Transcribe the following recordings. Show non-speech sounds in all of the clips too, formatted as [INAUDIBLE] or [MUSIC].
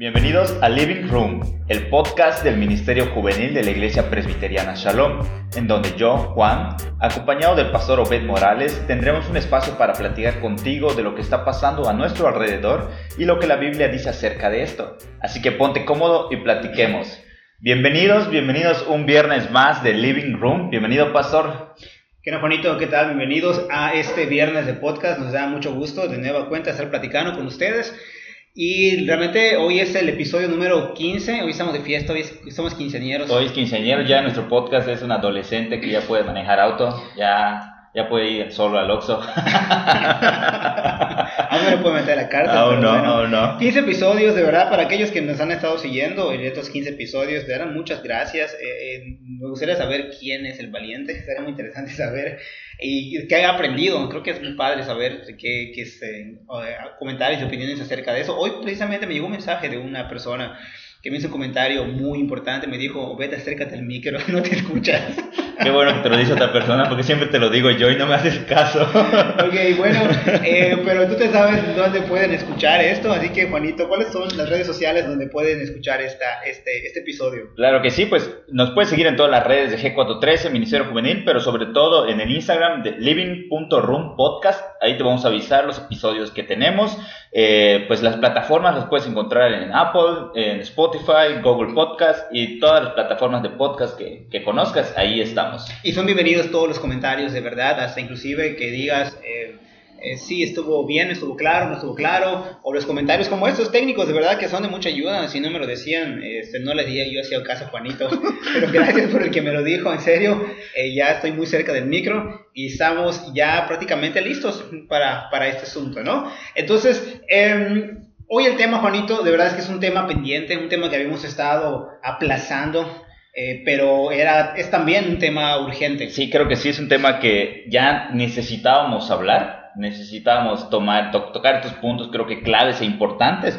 Bienvenidos a Living Room, el podcast del Ministerio Juvenil de la Iglesia Presbiteriana Shalom, en donde yo, Juan, acompañado del pastor Obed Morales, tendremos un espacio para platicar contigo de lo que está pasando a nuestro alrededor y lo que la Biblia dice acerca de esto. Así que ponte cómodo y platiquemos. Bienvenidos, bienvenidos un viernes más de Living Room. Bienvenido, pastor. ¿Qué Juanito? ¿Qué tal? Bienvenidos a este viernes de podcast. Nos da mucho gusto de nueva cuenta estar platicando con ustedes. Y realmente hoy es el episodio número 15, hoy estamos de fiesta, hoy somos quinceañeros. Hoy es quinceañeros, ya nuestro podcast es un adolescente que ya puede manejar auto, ya ya puede ir solo al Oxxo. [LAUGHS] [LAUGHS] Aún no le puede meter a la cárcel. Aún no, bueno, no. 15 episodios, de verdad, para aquellos que nos han estado siguiendo en estos 15 episodios, de verdad, muchas gracias. Eh, eh, me gustaría saber quién es el valiente, [LAUGHS] sería muy interesante saber y qué haya aprendido. Creo que es muy padre saber qué, qué eh, comentarios y opiniones acerca de eso. Hoy precisamente me llegó un mensaje de una persona que me hizo un comentario muy importante, me dijo, vete, acércate al micro, [LAUGHS] no te escuchas. Qué bueno que te lo dice otra persona, porque siempre te lo digo yo y no me haces caso. [LAUGHS] ok, bueno, eh, pero tú te sabes dónde pueden escuchar esto, así que Juanito, ¿cuáles son las redes sociales donde pueden escuchar esta, este, este episodio? Claro que sí, pues nos puedes seguir en todas las redes de G413, Ministerio Juvenil, pero sobre todo en el Instagram de living.room podcast, ahí te vamos a avisar los episodios que tenemos, eh, pues las plataformas las puedes encontrar en Apple, en Spotify, Google Podcast y todas las plataformas de podcast que, que, conozcas, ahí estamos. Y son bienvenidos todos los comentarios, de verdad, hasta inclusive que digas, eh, eh, sí, estuvo bien, estuvo claro, no estuvo claro, o los comentarios como estos técnicos, de verdad que son de mucha ayuda, si no me lo decían, este, no le diría yo hacía caso a Juanito, [LAUGHS] pero gracias por el que me lo dijo, en serio, eh, ya estoy muy cerca del micro y estamos ya prácticamente listos para, para este asunto, ¿no? Entonces, eh, Hoy el tema, Juanito, de verdad es que es un tema pendiente, un tema que habíamos estado aplazando, eh, pero era, es también un tema urgente. Sí, creo que sí, es un tema que ya necesitábamos hablar, necesitábamos tomar, tocar estos puntos, creo que claves e importantes,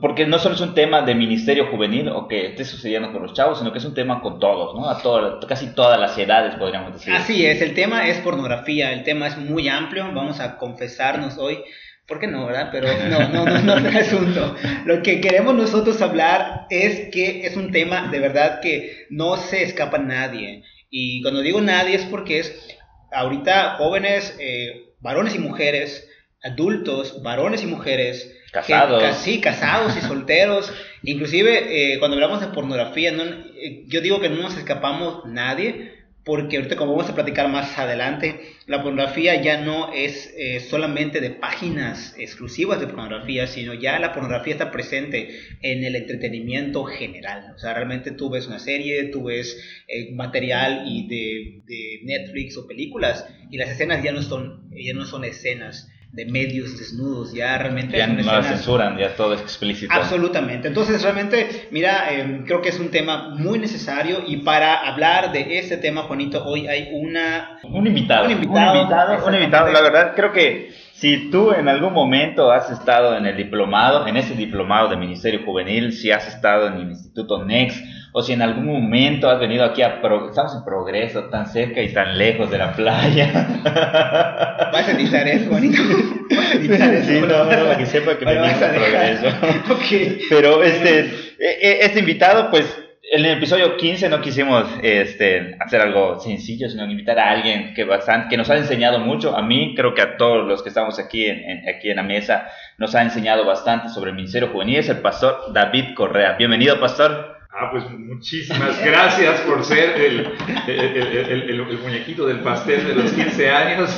porque no solo es un tema de ministerio juvenil o que esté sucediendo con los chavos, sino que es un tema con todos, ¿no? A todas, casi todas las edades, podríamos decir. Así es, el tema es pornografía, el tema es muy amplio, vamos a confesarnos hoy ¿Por qué no, verdad? Pero no, no, no, no es el asunto. Lo que queremos nosotros hablar es que es un tema de verdad que no se escapa nadie. Y cuando digo nadie es porque es ahorita jóvenes, eh, varones y mujeres, adultos, varones y mujeres, casados. sí, casados y [LAUGHS] solteros. Inclusive eh, cuando hablamos de pornografía, no, eh, yo digo que no nos escapamos nadie porque ahorita como vamos a platicar más adelante, la pornografía ya no es eh, solamente de páginas exclusivas de pornografía, sino ya la pornografía está presente en el entretenimiento general. O sea, realmente tú ves una serie, tú ves eh, material y de, de, Netflix o películas y las escenas ya no son, ya no son escenas de medios desnudos, ya realmente... Ya no la censuran, ya todo es explícito. Absolutamente. Entonces, realmente, mira, em, creo que es un tema muy necesario y para hablar de este tema, Juanito, hoy hay una... Un invitado. Un invitado. Un invitado, un invitado. La verdad, creo que si tú en algún momento has estado en el diplomado, en ese diplomado de Ministerio Juvenil, si has estado en el Instituto NEXT, o si en algún momento has venido aquí a... estamos en progreso, tan cerca y tan lejos de la playa. [LAUGHS] Vas a editar eso, bonito. Sí, no, no, para que sepa que venimos a, progreso. [LAUGHS] okay. Pero este, e, e, este invitado, pues, en el episodio 15 no quisimos este, hacer algo sencillo, sino invitar a alguien que, bastante, que nos ha enseñado mucho. A mí, creo que a todos los que estamos aquí en, aquí en la mesa, nos ha enseñado bastante sobre el Ministerio Juvenil. Es el pastor David Correa. Bienvenido, pastor. Ah, pues muchísimas gracias por ser el, el, el, muñequito del pastel de los 15 años.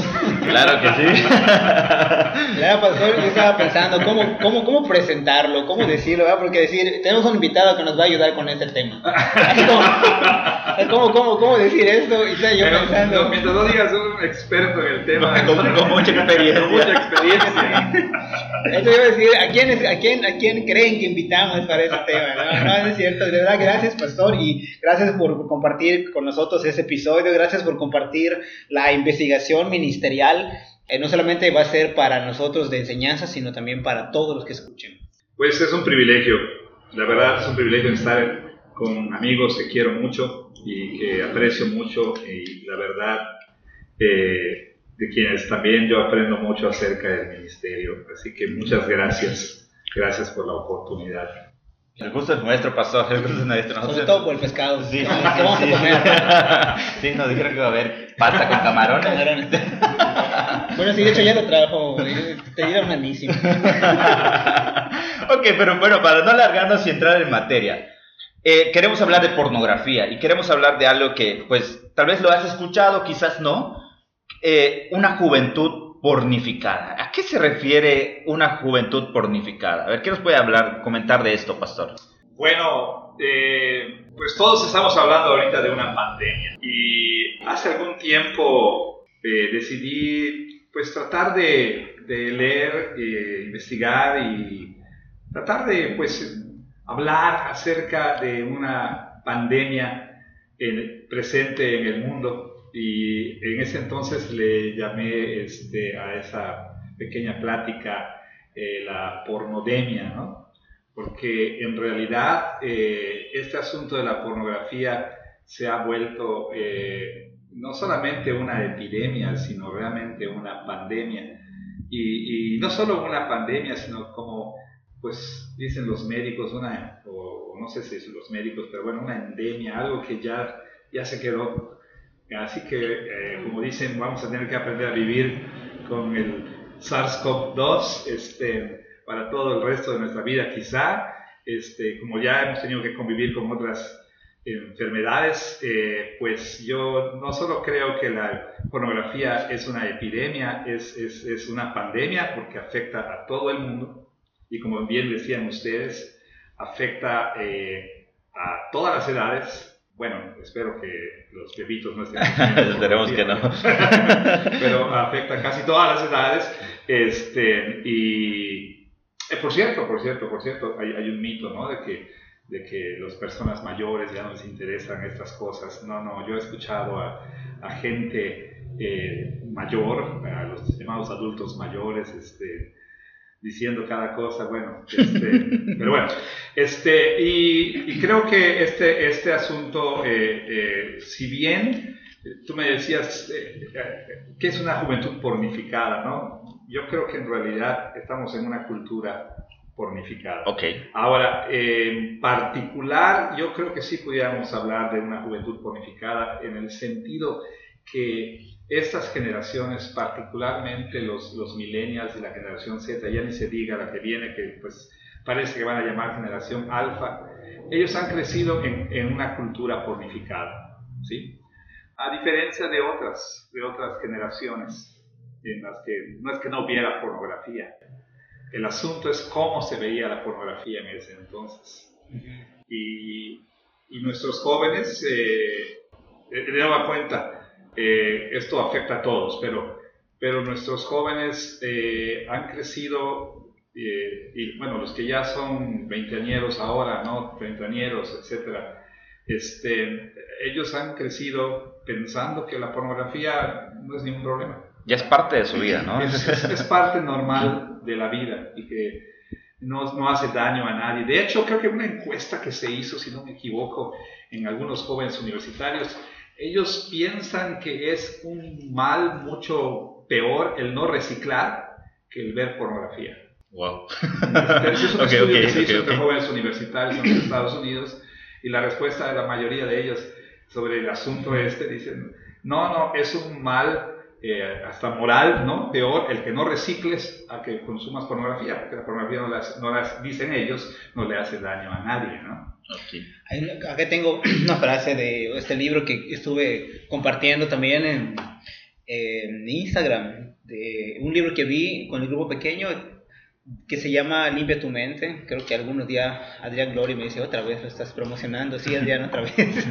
Claro que sí. [LAUGHS] Ya, pastor, yo estaba pensando cómo, cómo, cómo presentarlo, cómo decirlo, ¿verdad? porque decir, tenemos un invitado que nos va a ayudar con este tema. [LAUGHS] ¿Cómo, cómo, cómo decir esto? Y estoy yo pensando. No, mientras no digas un experto en el tema. Con, con mucha experiencia. Con mucha experiencia. Esto iba a decir, ¿a quién, a, quién, ¿a quién creen que invitamos para ese tema? No, no es cierto, verdad, gracias, pastor, y gracias por compartir con nosotros ese episodio, gracias por compartir la investigación ministerial. Eh, no solamente va a ser para nosotros de enseñanza, sino también para todos los que escuchen. Pues es un privilegio, la verdad es un privilegio estar con amigos que quiero mucho y que aprecio mucho y la verdad eh, de quienes también yo aprendo mucho acerca del ministerio. Así que muchas gracias, gracias por la oportunidad. El gusto es nuestro, pastor, el gusto es nuestro. Nosotros... Sobre todo por el pescado. Sí, ¿Qué vamos sí. a comer? [LAUGHS] sí, nos dijeron que va a haber pasta con camarones. Camarones. bueno, sí, de hecho ya lo trajo, te dieron malísimo. ok, pero bueno, para no alargarnos y entrar en materia. Eh, queremos hablar de pornografía y queremos hablar de algo que, pues, tal vez lo has escuchado, quizás no. Eh, una juventud pornificada. ¿A qué se refiere una juventud pornificada? A ver, ¿qué nos puede hablar, comentar de esto, pastor? Bueno, eh, pues todos estamos hablando ahorita de una pandemia y hace algún tiempo eh, decidí pues tratar de, leer, eh, investigar y tratar de pues hablar acerca de una pandemia en- presente en el mundo y en ese entonces le llamé este, a esa pequeña plática eh, la pornodemia, ¿no? Porque en realidad eh, este asunto de la pornografía se ha vuelto eh, no solamente una epidemia, sino realmente una pandemia. Y, y no solo una pandemia, sino como pues dicen los médicos, una, o no sé si son los médicos, pero bueno, una endemia, algo que ya, ya se quedó. Así que, eh, como dicen, vamos a tener que aprender a vivir con el SARS-CoV-2 este, para todo el resto de nuestra vida, quizá, este, como ya hemos tenido que convivir con otras enfermedades, eh, pues yo no solo creo que la pornografía es una epidemia, es, es, es una pandemia porque afecta a todo el mundo y como bien decían ustedes, afecta eh, a todas las edades. Bueno, espero que los bebitos no estén. [LAUGHS] Esperemos que no. [LAUGHS] Pero afecta a casi todas las edades. Este, y eh, por cierto, por cierto, por cierto, hay, hay un mito, ¿no? De que, de que las personas mayores ya no les interesan estas cosas. No, no, yo he escuchado a, a gente eh, mayor, a los llamados adultos mayores, este, diciendo cada cosa, bueno, este, [LAUGHS] pero bueno, este, y, y, creo que este, este asunto, eh, eh, si bien tú me decías eh, que es una juventud pornificada, ¿no? Yo creo que en realidad estamos en una cultura pornificada. Ok. Ahora, en particular, yo creo que sí pudiéramos hablar de una juventud pornificada en el sentido que estas generaciones, particularmente los, los millennials y la generación Z, ya ni se diga la que viene, que pues parece que van a llamar generación alfa, ellos han crecido en, en una cultura pornificada, ¿sí? A diferencia de otras, de otras generaciones en las que no es que no hubiera pornografía, el asunto es cómo se veía la pornografía en ese entonces. Y, y nuestros jóvenes, eh, de daba cuenta, eh, esto afecta a todos, pero, pero nuestros jóvenes eh, han crecido, eh, y bueno, los que ya son veinteañeros ahora, ¿no? Treintañeros, etcétera, este, ellos han crecido pensando que la pornografía no es ningún problema. Ya es parte de su vida, ¿no? Es, es, es parte normal de la vida y que no, no, hace daño a nadie. De hecho, creo que una encuesta que se hizo, si no me equivoco, en algunos jóvenes universitarios, ellos piensan que es un mal mucho peor el no reciclar que el ver pornografía. Wow. Ese es un [LAUGHS] okay, estudio okay, que se hizo okay, entre jóvenes universitarios en los Estados Unidos y la respuesta de la mayoría de ellos sobre el asunto este dicen, no, no, es un mal eh, hasta moral, ¿no? Peor el que no recicles a que consumas pornografía, porque la pornografía no las, no las dicen ellos, no le hace daño a nadie, ¿no? Okay. Acá tengo [CLEARS THROAT] una frase de este libro que estuve compartiendo también en, en Instagram, de un libro que vi con el grupo pequeño que se llama Limpia tu mente. Creo que algunos días Adrián Glory me dice otra vez lo estás promocionando. Sí, Adrián, otra vez. [LAUGHS]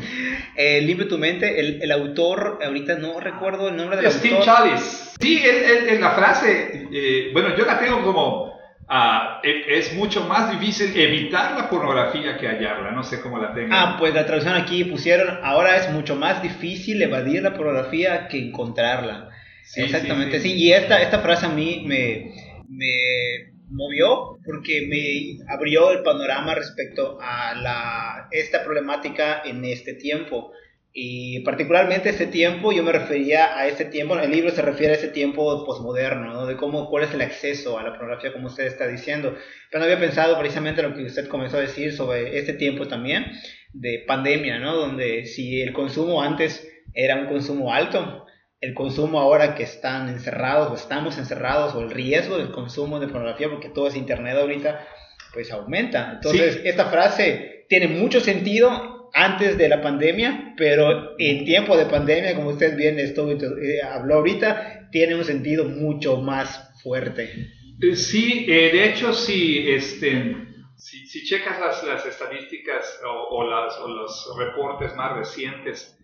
eh, Limpia tu mente. El, el, autor, ahorita no recuerdo el nombre del Steve autor. Chalice. Sí, en la frase, eh, bueno, yo la tengo como. Uh, es mucho más difícil evitar la pornografía que hallarla, no sé cómo la tengo. Ah, pues la traducción aquí pusieron, ahora es mucho más difícil evadir la pornografía que encontrarla. Sí, Exactamente, sí, sí. sí, Y esta, esta frase a mí me, me movió porque me abrió el panorama respecto a la, esta problemática en este tiempo. Y particularmente ese tiempo, yo me refería a ese tiempo, el libro se refiere a ese tiempo posmoderno, ¿no? de cómo, cuál es el acceso a la pornografía, como usted está diciendo. Pero no había pensado precisamente en lo que usted comenzó a decir sobre ese tiempo también de pandemia, ¿no? donde si el consumo antes era un consumo alto, el consumo ahora que están encerrados o estamos encerrados o el riesgo del consumo de pornografía, porque todo es internet ahorita, pues aumenta. Entonces, esta frase tiene mucho sentido antes de la pandemia, pero en tiempo de pandemia, como usted bien estuvo, eh, habló ahorita, tiene un sentido mucho más fuerte. Eh, sí, eh, de hecho, sí, este, si, si checas las, las estadísticas o, las, o, los reportes más recientes,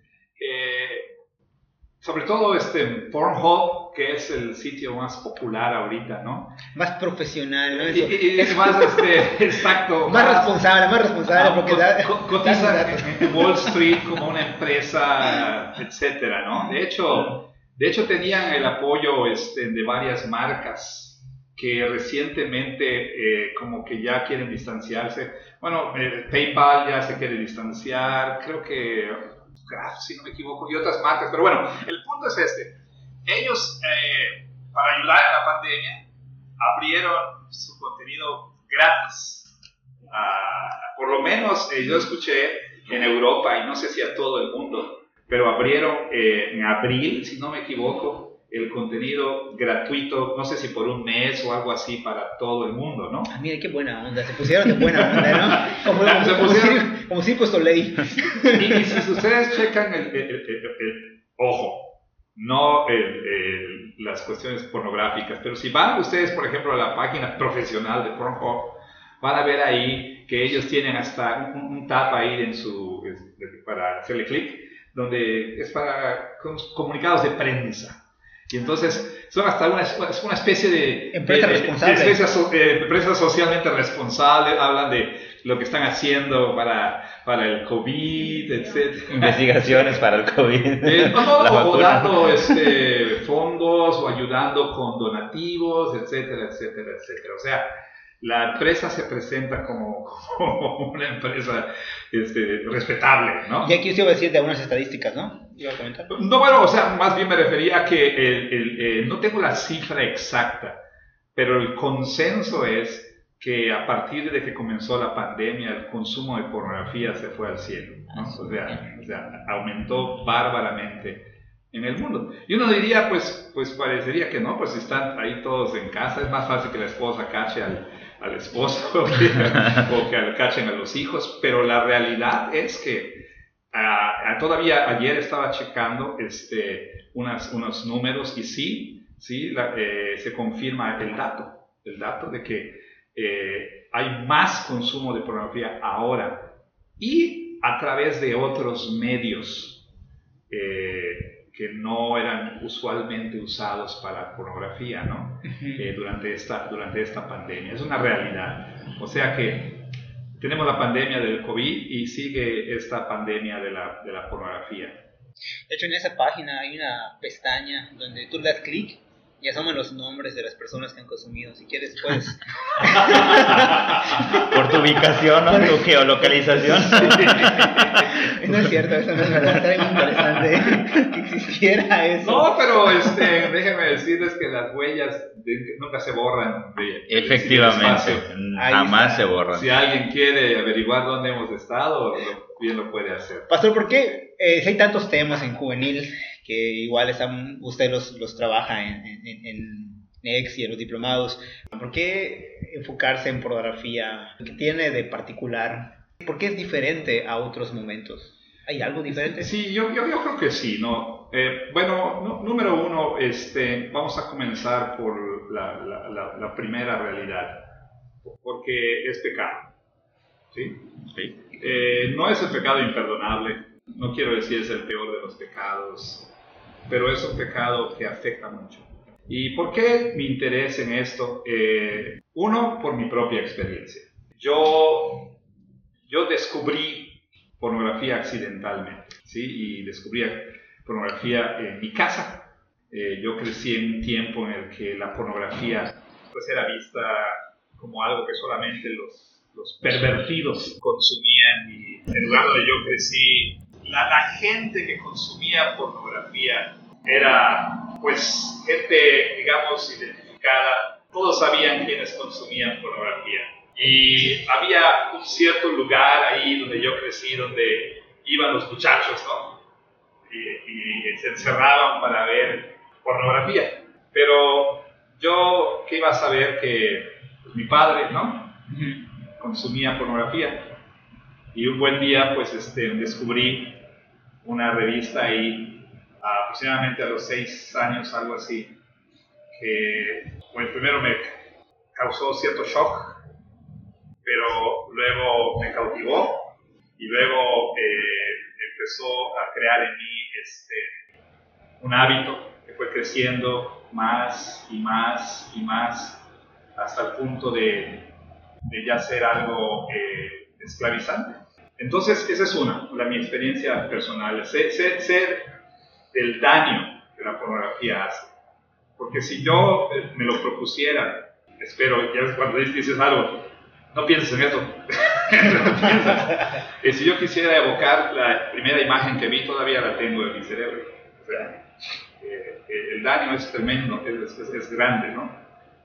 sobre todo este Pornhub, que es el sitio más popular ahorita, ¿no? Más profesional, ¿no? Y, es más, este, [LAUGHS] exacto. más, responsable, más responsable, porque da, [LAUGHS] cotiza en Wall Street como una empresa, etcétera, ¿no? De hecho, de hecho tenían el apoyo este, de varias marcas que recientemente eh, como que ya quieren distanciarse. Bueno, eh, PayPal ya se quiere distanciar, creo que si no me equivoco, y otras marcas. Pero bueno, el punto es este. Ellos, eh, para ayudar a la pandemia, abrieron su contenido gratis. Ah, por lo menos eh, yo escuché en Europa, y no sé si a todo el mundo, pero abrieron eh, en abril, si no me equivoco, el contenido gratuito, no sé si por un mes o algo así para todo el mundo, ¿no? Ah, mire, qué buena onda, se pusieron de buena onda, ¿no? [LAUGHS] Como, como, se pusieron... como, si, como ley. Y, si ustedes checan el, ojo, no las cuestiones pornográficas, pero si van ustedes, por ejemplo, a la página profesional de Pornhub, van a ver ahí que ellos tienen hasta un, un tab ahí en su, para hacerle clic, donde es para comunicados de prensa. Y entonces son hasta una, una especie de... Empresa responsable. Eh, empresa, socialmente responsable, hablan de lo que están haciendo para, para el COVID, etc. Investigaciones para el COVID. [LAUGHS] Eh, [LAUGHS] o dando este, fondos o ayudando con donativos, etcétera, etcétera, etcétera. O sea, la empresa se presenta como, [LAUGHS] una empresa este, respetable, ¿no? Y aquí usted iba a decir de algunas estadísticas, ¿no? ¿Iba a comentar? No, bueno, o sea, más bien me refería a que el, eh, no tengo la cifra exacta, pero el consenso es que a partir de que comenzó la pandemia el consumo de pornografía se fue al cielo, ¿no? o, sea, o sea, aumentó bárbaramente en el mundo. Y uno diría, pues, pues parecería que no, pues si están ahí todos en casa, es más fácil que la esposa cache al, al esposo [LAUGHS] o que cachen a los hijos, pero la realidad es que ah, ah, todavía ayer estaba checando este, unas, unos números y sí, sí eh, se confirma el dato, el dato de que eh, hay más consumo de pornografía ahora y a través de otros medios. Eh, que no eran usualmente usados para pornografía, ¿no? Eh, durante, esta, durante esta pandemia. Es una realidad. O sea que tenemos la pandemia del COVID y sigue esta pandemia de la, de la pornografía. De hecho, en esa página hay una pestaña donde tú le das clic y asoman los nombres de las personas que han consumido. Si quieres, puedes. [LAUGHS] Por tu ubicación o tu geolocalización. no es cierto, eso no es verdad. Estaría muy interesante [LAUGHS] que existiera eso. No, pero este, déjenme decirles que las huellas nunca se borran. Efectivamente, jamás se borran. Si alguien quiere averiguar dónde hemos estado, bien lo puede hacer. Pastor, ¿por qué eh, si hay tantos temas en juvenil? Que igual están, usted los, los trabaja en, en, en NEX y en los diplomados. ¿Por qué enfocarse en pornografía? ¿Qué tiene de particular? ¿Por qué es diferente a otros momentos? ¿Hay algo diferente? Sí, yo, yo, yo creo que sí, ¿no? Eh, bueno, número uno, este, vamos a comenzar por la, la, la, primera realidad, porque es pecado, ¿sí? sí. Eh, no es el pecado imperdonable, no quiero decir es el peor de los pecados, pero es un pecado que afecta mucho. ¿Y por qué mi interés en esto? Eh, uno, por mi propia experiencia. Yo, yo descubrí pornografía accidentalmente, ¿sí? Y descubrí pornografía en mi casa. Eh, yo crecí en un tiempo en el que la pornografía pues era vista como algo que solamente los, los pervertidos consumían y en lugar donde yo crecí la, gente que consumía pornografía era pues gente, digamos, identificada. Todos sabían quiénes consumían pornografía. Y había un cierto lugar ahí donde yo crecí, donde iban los muchachos, ¿no? Y, se encerraban para ver pornografía. Pero yo, ¿qué iba a saber que pues, mi padre, ¿no? Consumía pornografía. Y un buen día, pues, este, descubrí una revista ahí, aproximadamente a los seis años, algo así, que, bueno, primero me causó cierto shock, pero luego me cautivó y luego eh, empezó a crear en mí este, un hábito que fue creciendo más y más y más hasta el punto de, de ya ser algo eh, esclavizante. Entonces, esa es una, la, mi experiencia personal, ser, ser, el daño que la pornografía hace. Porque si yo eh, me lo propusiera, espero, ya cuando dices algo, no pienses en eso. [LAUGHS] no si yo quisiera evocar la primera imagen que vi, todavía la tengo en mi cerebro. Eh, el daño es tremendo, es, es, grande, ¿no?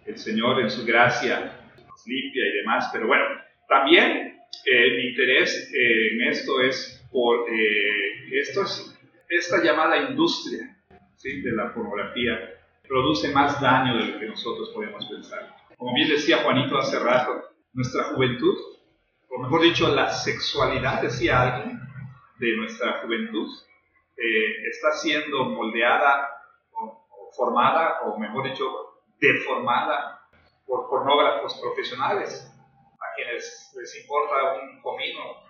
El Señor en su gracia nos limpia y demás, pero bueno, también eh, mi interés eh, en esto es por eh, esto es, esta llamada industria ¿sí? de la pornografía produce más daño de lo que nosotros podemos pensar. Como bien decía Juanito hace rato, nuestra juventud, o mejor dicho, la sexualidad, decía alguien, de nuestra juventud, está siendo moldeada o, o formada, o mejor dicho, deformada por pornógrafos profesionales quienes les importa un comino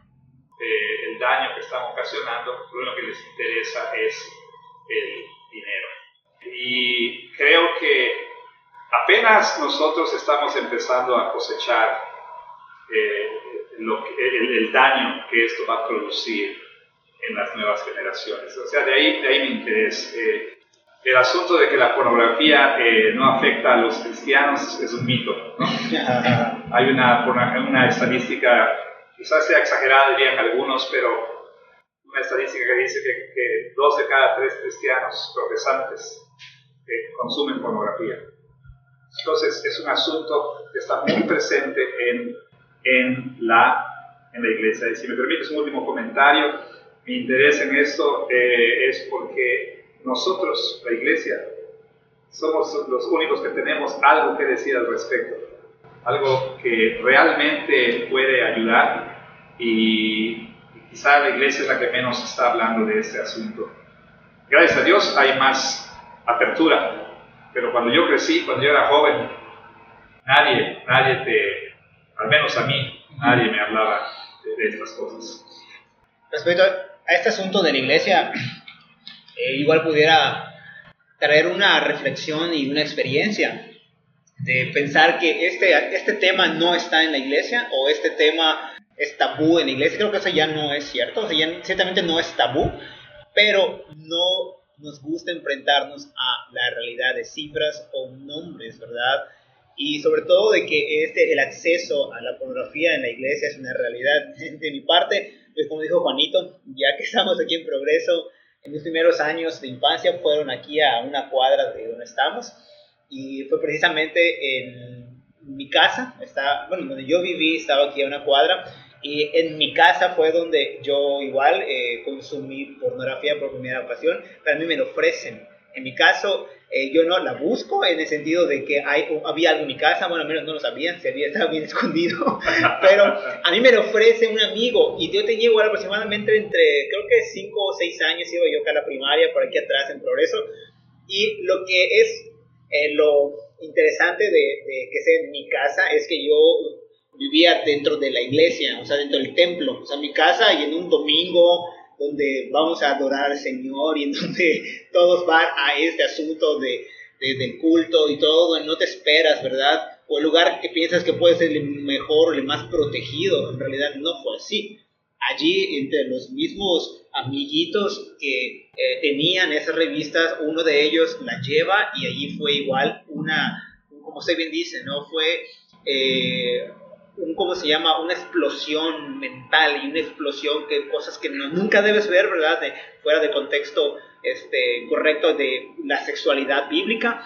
eh, el daño que están ocasionando, lo único que les interesa es el dinero. Y creo que apenas nosotros estamos empezando a cosechar eh, el, daño que esto va a producir en las nuevas generaciones. O sea, de ahí, de ahí mi interés. Eh, el asunto de que la pornografía eh, no afecta a los cristianos es un mito. [LAUGHS] Hay una, una estadística, quizás sea exagerada, dirían algunos, pero una estadística que dice que, dos de cada tres cristianos profesantes eh, consumen pornografía. Entonces es un asunto que está muy presente en, en, la, en la iglesia. Y si me permites un último comentario, mi interés en esto eh, es porque nosotros, la iglesia, somos los únicos que tenemos algo que decir al respecto, algo que realmente puede ayudar y, quizá la iglesia es la que menos está hablando de este asunto. Gracias a Dios hay más apertura, pero cuando yo crecí, cuando yo era joven, nadie, nadie te, al menos a mí, nadie me hablaba de, estas cosas. Respecto a este asunto de la iglesia, eh, igual pudiera traer una reflexión y una experiencia de pensar que este, este tema no está en la iglesia o este tema es tabú en la iglesia. Creo que eso ya no es cierto, o sea, ciertamente no es tabú, pero no nos gusta enfrentarnos a la realidad de cifras o nombres, ¿verdad? Y sobre todo de que este, el acceso a la pornografía en la iglesia es una realidad. [LAUGHS] De mi parte, pues como dijo Juanito, ya que estamos aquí en progreso, en mis primeros años de infancia fueron aquí a una cuadra de donde estamos y fue precisamente en mi casa, está, bueno, donde yo viví, estaba aquí a una cuadra y en mi casa fue donde yo igual eh, consumí pornografía por primera ocasión, pero a mí me lo ofrecen. En mi caso, eh, yo no la busco en el sentido de que hay, había algo en mi casa, bueno, al menos no lo sabían, se había estado bien [LAUGHS] escondido, pero a mí me lo ofrece un amigo y yo tenía igual aproximadamente entre, creo que 5 o 6 años, iba yo acá a la primaria, por aquí atrás en Progreso, y lo que es eh, lo interesante de, de, que sea mi casa es que yo vivía dentro de la iglesia, o sea, dentro del templo, o sea, mi casa y en un domingo donde vamos a adorar al Señor y en [LAUGHS] donde todos van a este asunto de, del culto y todo, no te esperas, ¿verdad? O el lugar que piensas que puede ser el mejor, el más protegido, en realidad no fue así. Allí, entre los mismos amiguitos que eh, tenían esas revistas, uno de ellos la lleva y allí fue igual una, como se bien dice, ¿no? Fue eh, un, ¿cómo se llama? Una explosión mental y una explosión que cosas que nunca debes ver, ¿verdad? Fuera de contexto este, correcto de la sexualidad bíblica.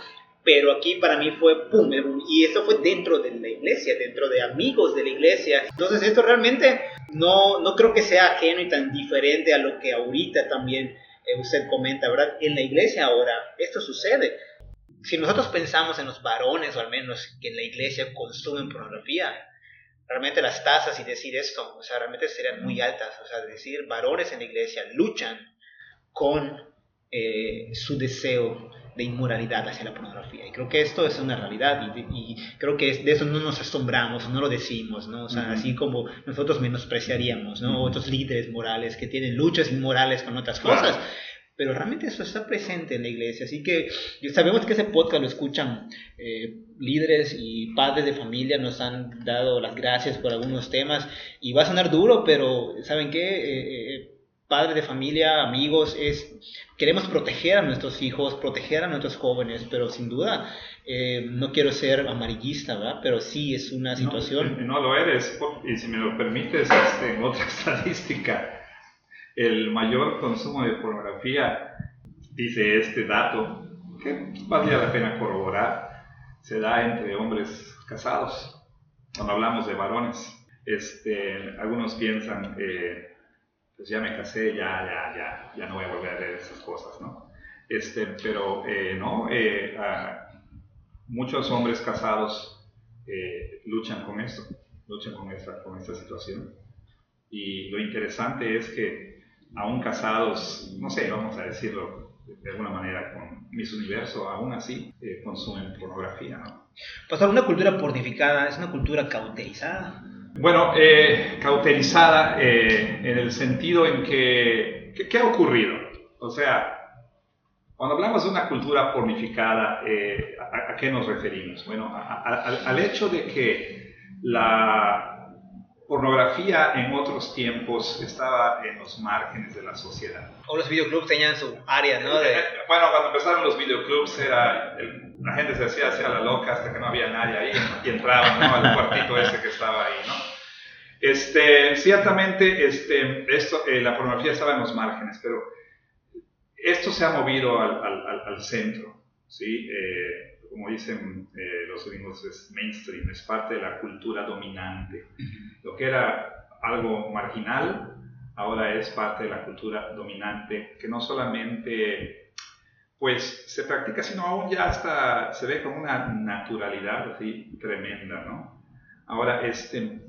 Pero aquí para mí fue pum, y eso fue dentro de la iglesia, dentro de amigos de la iglesia. Entonces esto realmente no, no creo que sea ajeno y tan diferente a lo que ahorita también eh, usted comenta, ¿verdad? En la iglesia ahora esto sucede. Si nosotros pensamos en los varones, o al menos que en la iglesia consumen pornografía, realmente las tasas y decir esto, o sea, realmente serían muy altas. O sea, decir varones en la iglesia luchan con eh, su deseo de inmoralidad hacia la pornografía. Y creo que esto es una realidad y, creo que de eso no nos asombramos, no lo decimos, ¿no? O sea, así como nosotros menospreciaríamos, ¿no? Otros líderes morales que tienen luchas inmorales con otras cosas. Pero realmente eso está presente en la iglesia. Así que sabemos que ese podcast lo escuchan eh, líderes y padres de familia, nos han dado las gracias por algunos temas. Y va a sonar duro, pero ¿saben qué? Eh, eh padres de familia, amigos, es queremos proteger a nuestros hijos, proteger a nuestros jóvenes, pero sin duda eh, no quiero ser amarillista, ¿verdad? Pero sí es una situación. No, lo eres, y si me lo permites, este, otra [LAUGHS] estadística, el mayor consumo de pornografía, dice este dato, que valdría la pena corroborar, se da entre hombres casados, cuando hablamos de varones. Este, algunos piensan, eh, pues ya me casé, ya, ya, ya, ya no voy a volver a ver esas cosas, ¿no? Este, pero eh, no, eh, muchos hombres casados eh, luchan con esto, luchan con esta, con esta situación. Y lo interesante es que aún casados, no sé, vamos a decirlo de alguna manera con mis Universo, aún así consumen pornografía, ¿no? Pasar una cultura pornificada es una cultura cauterizada. Bueno, eh, cauterizada eh, en el sentido en que, ¿qué ha ocurrido? O sea, cuando hablamos de una cultura pornificada, eh, ¿a, qué nos referimos? Bueno, al hecho de que la pornografía en otros tiempos estaba en los márgenes de la sociedad. O los videoclubs tenían su área, ¿no? Bueno, cuando empezaron los videoclubs era la gente se hacía hacia la loca hasta que no había nadie ahí y entraban ¿no? al cuartito ese que estaba ahí, ¿no? Este, ciertamente este, esto, eh, la pornografía estaba en los márgenes, pero esto se ha movido al, al, al centro, ¿sí? Eh, como dicen eh, los gringos, es mainstream, es parte de la cultura dominante. Lo que era algo marginal, ahora es parte de la cultura dominante, que no solamente pues se practica, sino aún ya hasta se ve con una naturalidad así tremenda, ¿no? Ahora, este,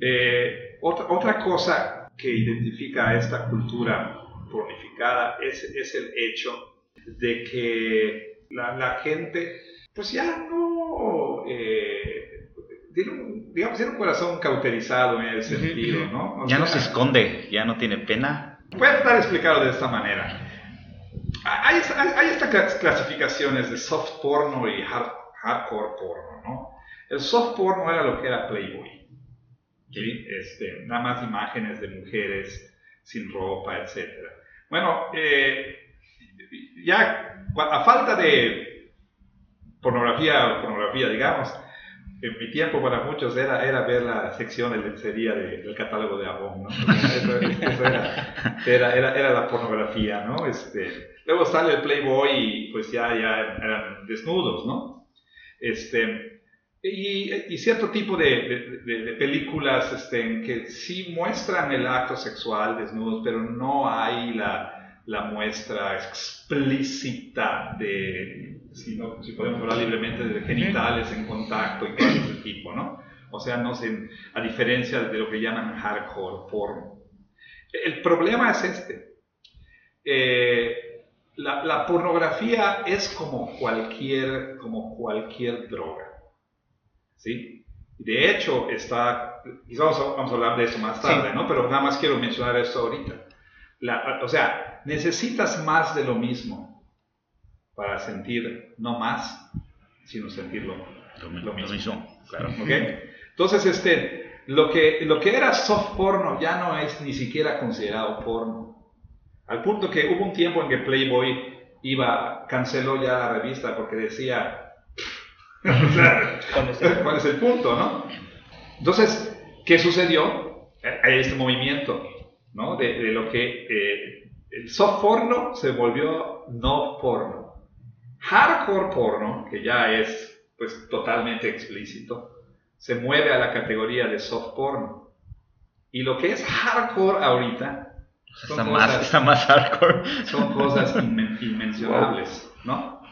eh, otra, otra cosa que identifica a esta cultura pornificada es, es el hecho de que la, la gente, pues ya no, eh, tiene un, digamos, tiene un corazón cauterizado en el sentido, ¿no? ya no se esconde, ya no tiene pena. Puedo tratar de explicarlo de esta manera. Hay, hay, estas clasificaciones de soft porno y hard, hardcore porno, ¿no? El soft porno era lo que era Playboy. Este, nada más imágenes de mujeres sin ropa, etc. Bueno, eh, ya a falta de pornografía, pornografía, digamos, en mi tiempo para muchos era, era ver la sección de lencería del catálogo de Avon. Eso, era, era, era, la pornografía, ¿no? Este, luego sale el Playboy y pues ya, ya eran desnudos, ¿no? Este, y, cierto tipo de, películas este, que sí muestran el acto sexual desnudos, pero no hay la, la muestra explícita de, si, si podemos hablar libremente, de genitales en contacto y cosas de ese tipo, ¿no? O sea, no sé, a diferencia de lo que llaman hardcore porno. El problema es este. Eh, la, la pornografía es como cualquier, como cualquier droga. ¿Sí? De hecho, está, quizás vamos a hablar de eso más tarde, ¿no? Pero nada más quiero mencionar esto ahorita. o sea, necesitas más de lo mismo para sentir no más, sino sentir lo, mismo. Claro. [LAUGHS] Entonces, este, lo, que, lo que era soft porno ya no es ni siquiera considerado porno. Al punto que hubo un tiempo en que Playboy iba, canceló ya la revista porque decía [LAUGHS] ¿Cuál es, el... punto, no? Entonces, ¿qué sucedió? Hay este movimiento, ¿no? De, de lo que eh, el soft porno se volvió no porno. Hardcore porno, que ya es pues totalmente explícito, se mueve a la categoría de soft porno. Y lo que es hardcore ahorita Está más, está más hardcore. son cosas inmen- inmencionables, ¿no?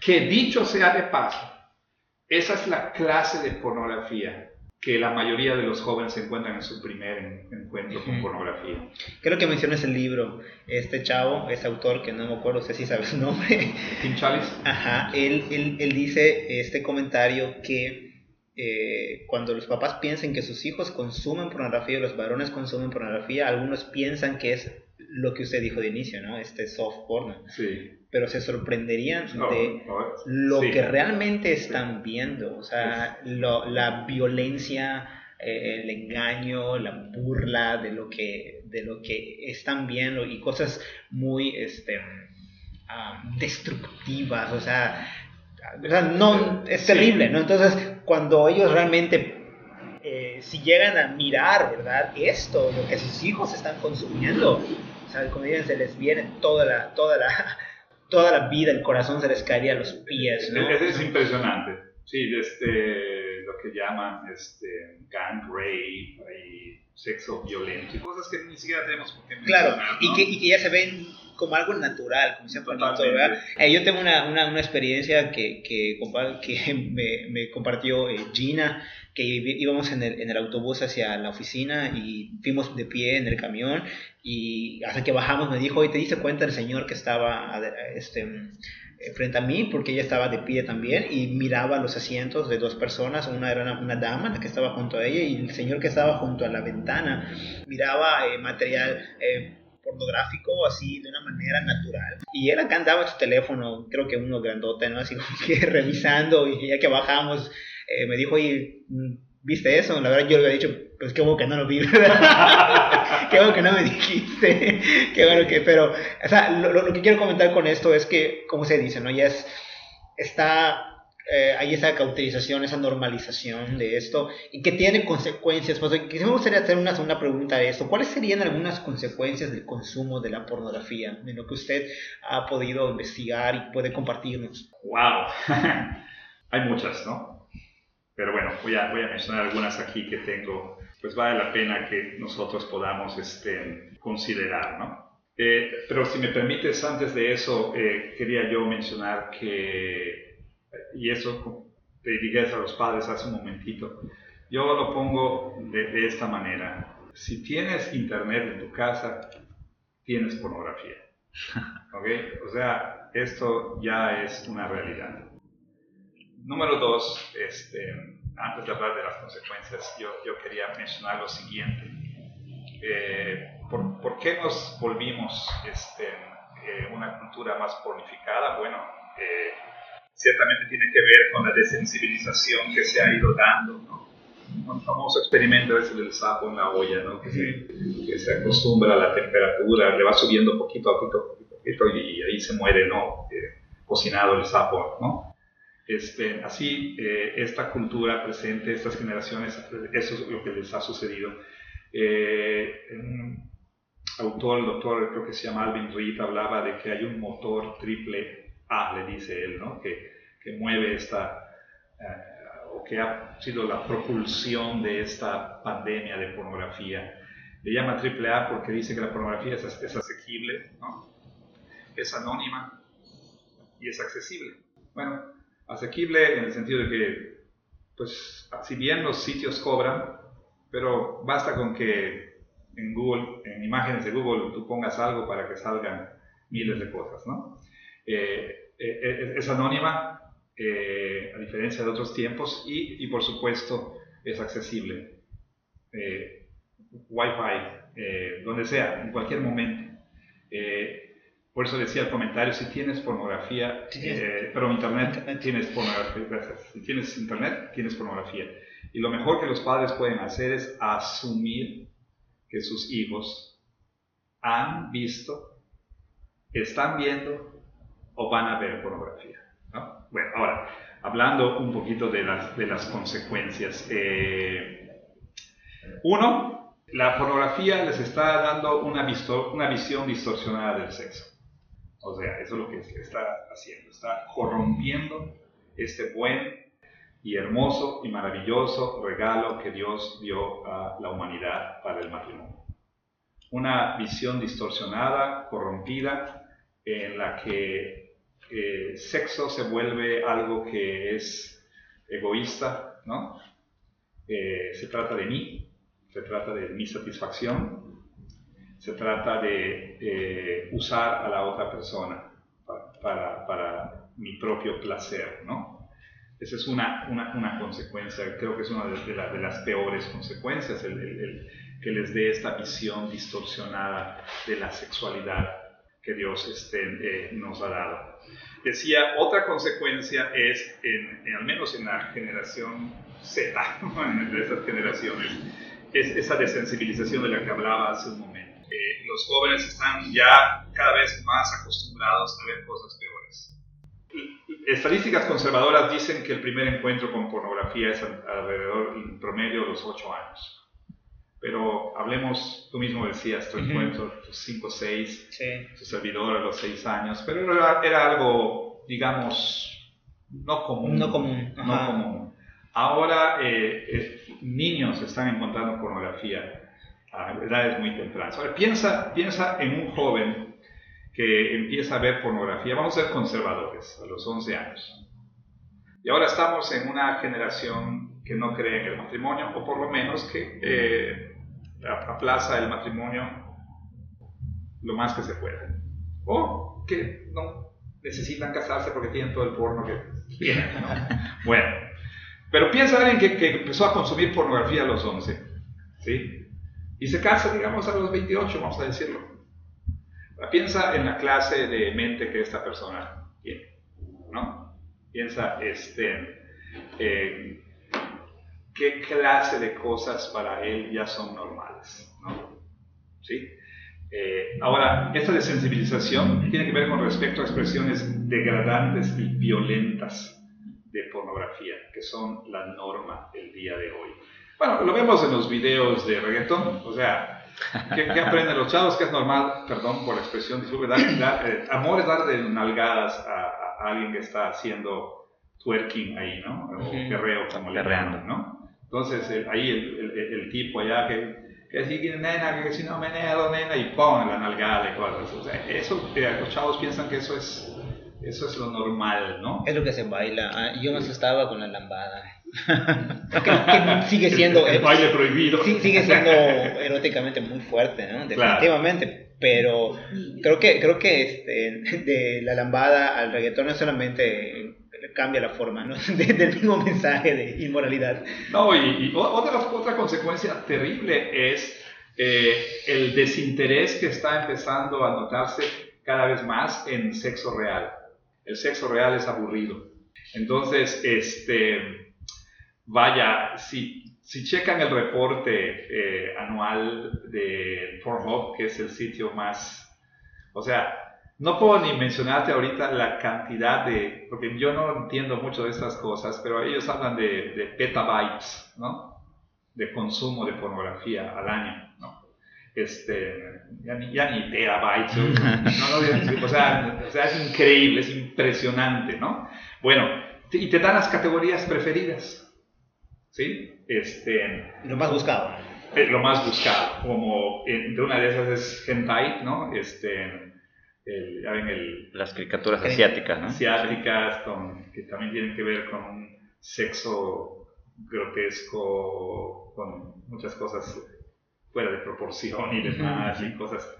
Que dicho sea de paso, esa es la clase de pornografía que la mayoría de los jóvenes se encuentran en su primer en- encuentro con pornografía. Creo que mencionas el libro. Este chavo, este autor, que no me acuerdo, sé si sabes su nombre. [LAUGHS] Tim Chalice, Ajá, él, él, él dice este comentario que eh, cuando los papás piensen que sus hijos consumen pornografía, los varones consumen pornografía, algunos piensan que es lo que usted dijo de inicio, ¿no? Este soft porno. sí. Pero se sorprenderían No, de no, lo sí. que realmente están viendo, o sea, lo- la violencia, eh, el engaño, la burla de lo que de lo que están viendo y cosas muy este ah, destructivas, o sea, o sea, no es terrible, ¿no? Entonces, cuando ellos realmente eh, si llegan a mirar, ¿verdad? Esto, lo que sus hijos están consumiendo, como dicen, se les viene toda la toda la [LAUGHS] toda la vida, el corazón se les caería a los pies, ¿no? Es, es impresionante. Sí, este, lo que llaman este, gang rape y sexo violento y cosas que ni siquiera tenemos por qué Claro, y que, y que ya se ven como algo natural, como se. ¿verdad? Eh, yo tengo una, una, una experiencia que, que, que [LAUGHS] me, me compartió eh, Gina, que íbamos en el, en el autobús hacia la oficina y fuimos de pie en el camión y hasta que bajamos me dijo, ¿y te diste cuenta el señor que estaba este, eh, frente a mí? Porque ella estaba de pie también y miraba los asientos de dos personas, una era una, una dama, la que estaba junto a ella, y el señor que estaba junto a la ventana miraba eh, material... eh, pornográfico así de una manera natural. Y él acá andaba en su teléfono, creo que uno grandote, ¿no? Así como [LAUGHS] que revisando y ya que bajamos, eh, me dijo, oye, ¿viste eso? La verdad yo le había dicho, pues qué bueno que no lo vi, [LAUGHS] [LAUGHS] qué bueno que no me dijiste, qué bueno que, pero, o sea, lo- lo que quiero comentar con esto es que, como se dice, ¿no? Ya es, está eh, hay esa cauterización, esa normalización de esto y que tiene consecuencias. Pues me gustaría hacer una segunda pregunta de esto. ¿Cuáles serían algunas consecuencias del consumo de la pornografía? De lo que usted ha podido investigar y puede compartirnos. ¡Wow! [LAUGHS] Hay muchas, ¿no? Pero bueno, voy a, voy a mencionar algunas aquí que tengo, pues vale la pena que nosotros podamos este, considerar, ¿no? Eh, pero si me permites, antes de eso, eh, quería yo mencionar que, y eso te dirigues a los padres hace un momentito, yo lo pongo de, de esta manera. Si tienes internet en tu casa, tienes pornografía. [LAUGHS] ¿Ok? O sea, esto ya es una realidad. Número dos, este, antes de hablar de las consecuencias, yo, yo quería mencionar lo siguiente. Eh, ¿por, por qué nos volvimos este, eh, una cultura más pornificada? Bueno, eh, ciertamente tiene que ver con la desensibilización que se ha ido dando, ¿no? Un famoso experimento es el del sapo en la olla, ¿no? Que se, que se acostumbra a la temperatura, le va subiendo poquito a poquito, poquito, poquito y ahí se muere, ¿no? Eh, cocinado el sapo, ¿no? Este, así, eh, esta cultura presente, estas generaciones, eso es lo que les ha sucedido. Eh, un autor, el doctor, creo que se llama Alvin Reed, hablaba de que hay un motor triple A, le dice él, ¿no? que, que mueve esta, eh, o que ha sido la propulsión de esta pandemia de pornografía. Le llama triple A porque dice que la pornografía es, es asequible, ¿no? es anónima y es accesible. Bueno, asequible en el sentido de que, pues, si bien los sitios cobran, pero basta con que en Google, en imágenes de Google, tú pongas algo para que salgan miles de cosas, ¿no? Eh, eh, es anónima, eh, a diferencia de otros tiempos, y, y por supuesto es accesible. Eh, Wi-Fi, donde sea, en cualquier momento. Por eso decía el comentario, si tienes pornografía, eh, pero internet, internet, tienes pornografía, gracias. Si tienes internet, tienes pornografía. Y lo mejor que los padres pueden hacer es asumir que sus hijos han visto, están viendo o van a ver pornografía. ¿no? Bueno, ahora, hablando un poquito de las, de las consecuencias, eh, Uno, la pornografía les está dando una, una visión distorsionada del sexo. O sea, eso es lo que está haciendo. Está corrompiendo este buen y hermoso y maravilloso regalo que Dios dio a la humanidad para el matrimonio. Una visión distorsionada, corrompida, en la que eh, sexo se vuelve algo que es egoísta, ¿no? Eh, se trata de mí, se trata de mi satisfacción, se trata de eh, usar a la otra persona para, para mi propio placer, ¿no? Esa es una, una, una, consecuencia, creo que es una de, de, las peores consecuencias, el, el, que les dé esta visión distorsionada de la sexualidad que Dios este, eh, nos ha dado. Decía, otra consecuencia es, en, al menos en la generación Z, [LAUGHS] de estas generaciones, es esa desensibilización de la que hablaba hace un momento. Eh, los jóvenes están ya cada vez más acostumbrados a ver cosas peores estadísticas conservadoras dicen que el primer encuentro con pornografía es alrededor, en promedio, de los 8 años. Pero hablemos, tú mismo decías, tu encuentro, tus 5 o 6, tu servidor a los 6 años, pero era, algo, digamos, no común. No común. No común. Ahora eh, eh, niños están encontrando pornografía a edades muy tempranas. Ahora piensa, piensa en un joven que empieza a ver pornografía, vamos a ser conservadores, a los 11 años. Y ahora estamos en una generación que no cree en el matrimonio, o por lo menos que eh, aplaza el matrimonio lo más que se puede. O que no necesitan casarse porque tienen todo el porno que tienen. [LAUGHS] bueno, pero piensa alguien que, que, empezó a consumir pornografía a los 11, ¿sí? Y se casa, digamos, a los 28, vamos a decirlo. Piensa en la clase de mente que esta persona tiene, ¿no? Piensa este, qué clase de cosas para él ya son normales, ¿no? ¿Sí? Eh, ahora, esta desensibilización tiene que ver con respecto a expresiones degradantes y violentas de pornografía, que son la norma el día de hoy. Bueno, lo vemos en los videos de reggaetón, o sea, ¿Qué, aprenden los chavos? Que es normal, perdón por la expresión, disculpe, dar, eh, amor es dar de nalgadas a, alguien que está haciendo twerking ahí, ¿no? O guerreo, como le llaman, ¿no? Entonces, ahí el, el, tipo allá que, que si nena, que si no meneo, nena, y pone la nalgada y cosas. O sea, eso, eh, los chavos piensan que eso es, eso es lo normal, ¿no? Es lo que se baila. Ah, yo me asustaba con la lambada [LAUGHS] que, sigue siendo el baile prohibido sigue siendo eróticamente muy fuerte ¿no? definitivamente pero creo que creo que este, de la lambada al reggaetón no solamente cambia la forma ¿no? [LAUGHS] del mismo mensaje de inmoralidad. No y, otra otra consecuencia terrible es eh, el desinterés que está empezando a notarse cada vez más en sexo real. El sexo real es aburrido. Entonces este Vaya, si, si checan el reporte eh, anual de Pornhub, que es el sitio más, o sea, no puedo ni mencionarte ahorita la cantidad de, porque yo no entiendo mucho de estas cosas, pero ellos hablan de, de petabytes, ¿no? De consumo de pornografía al año, ¿no? Este, ya ni, ya ni terabytes, no, [LAUGHS] o, sea, o sea, es increíble, es impresionante, ¿no? Bueno, y te dan las categorías preferidas. ¿sí? Este, lo más buscado. Eh, lo más buscado, como de una de esas es hentai, ¿no? Este, el, ya ven el, Las caricaturas asiáticas, ¿no? Asiáticas, con, que también tienen que ver con un sexo grotesco, con muchas cosas fuera de proporción y demás, y cosas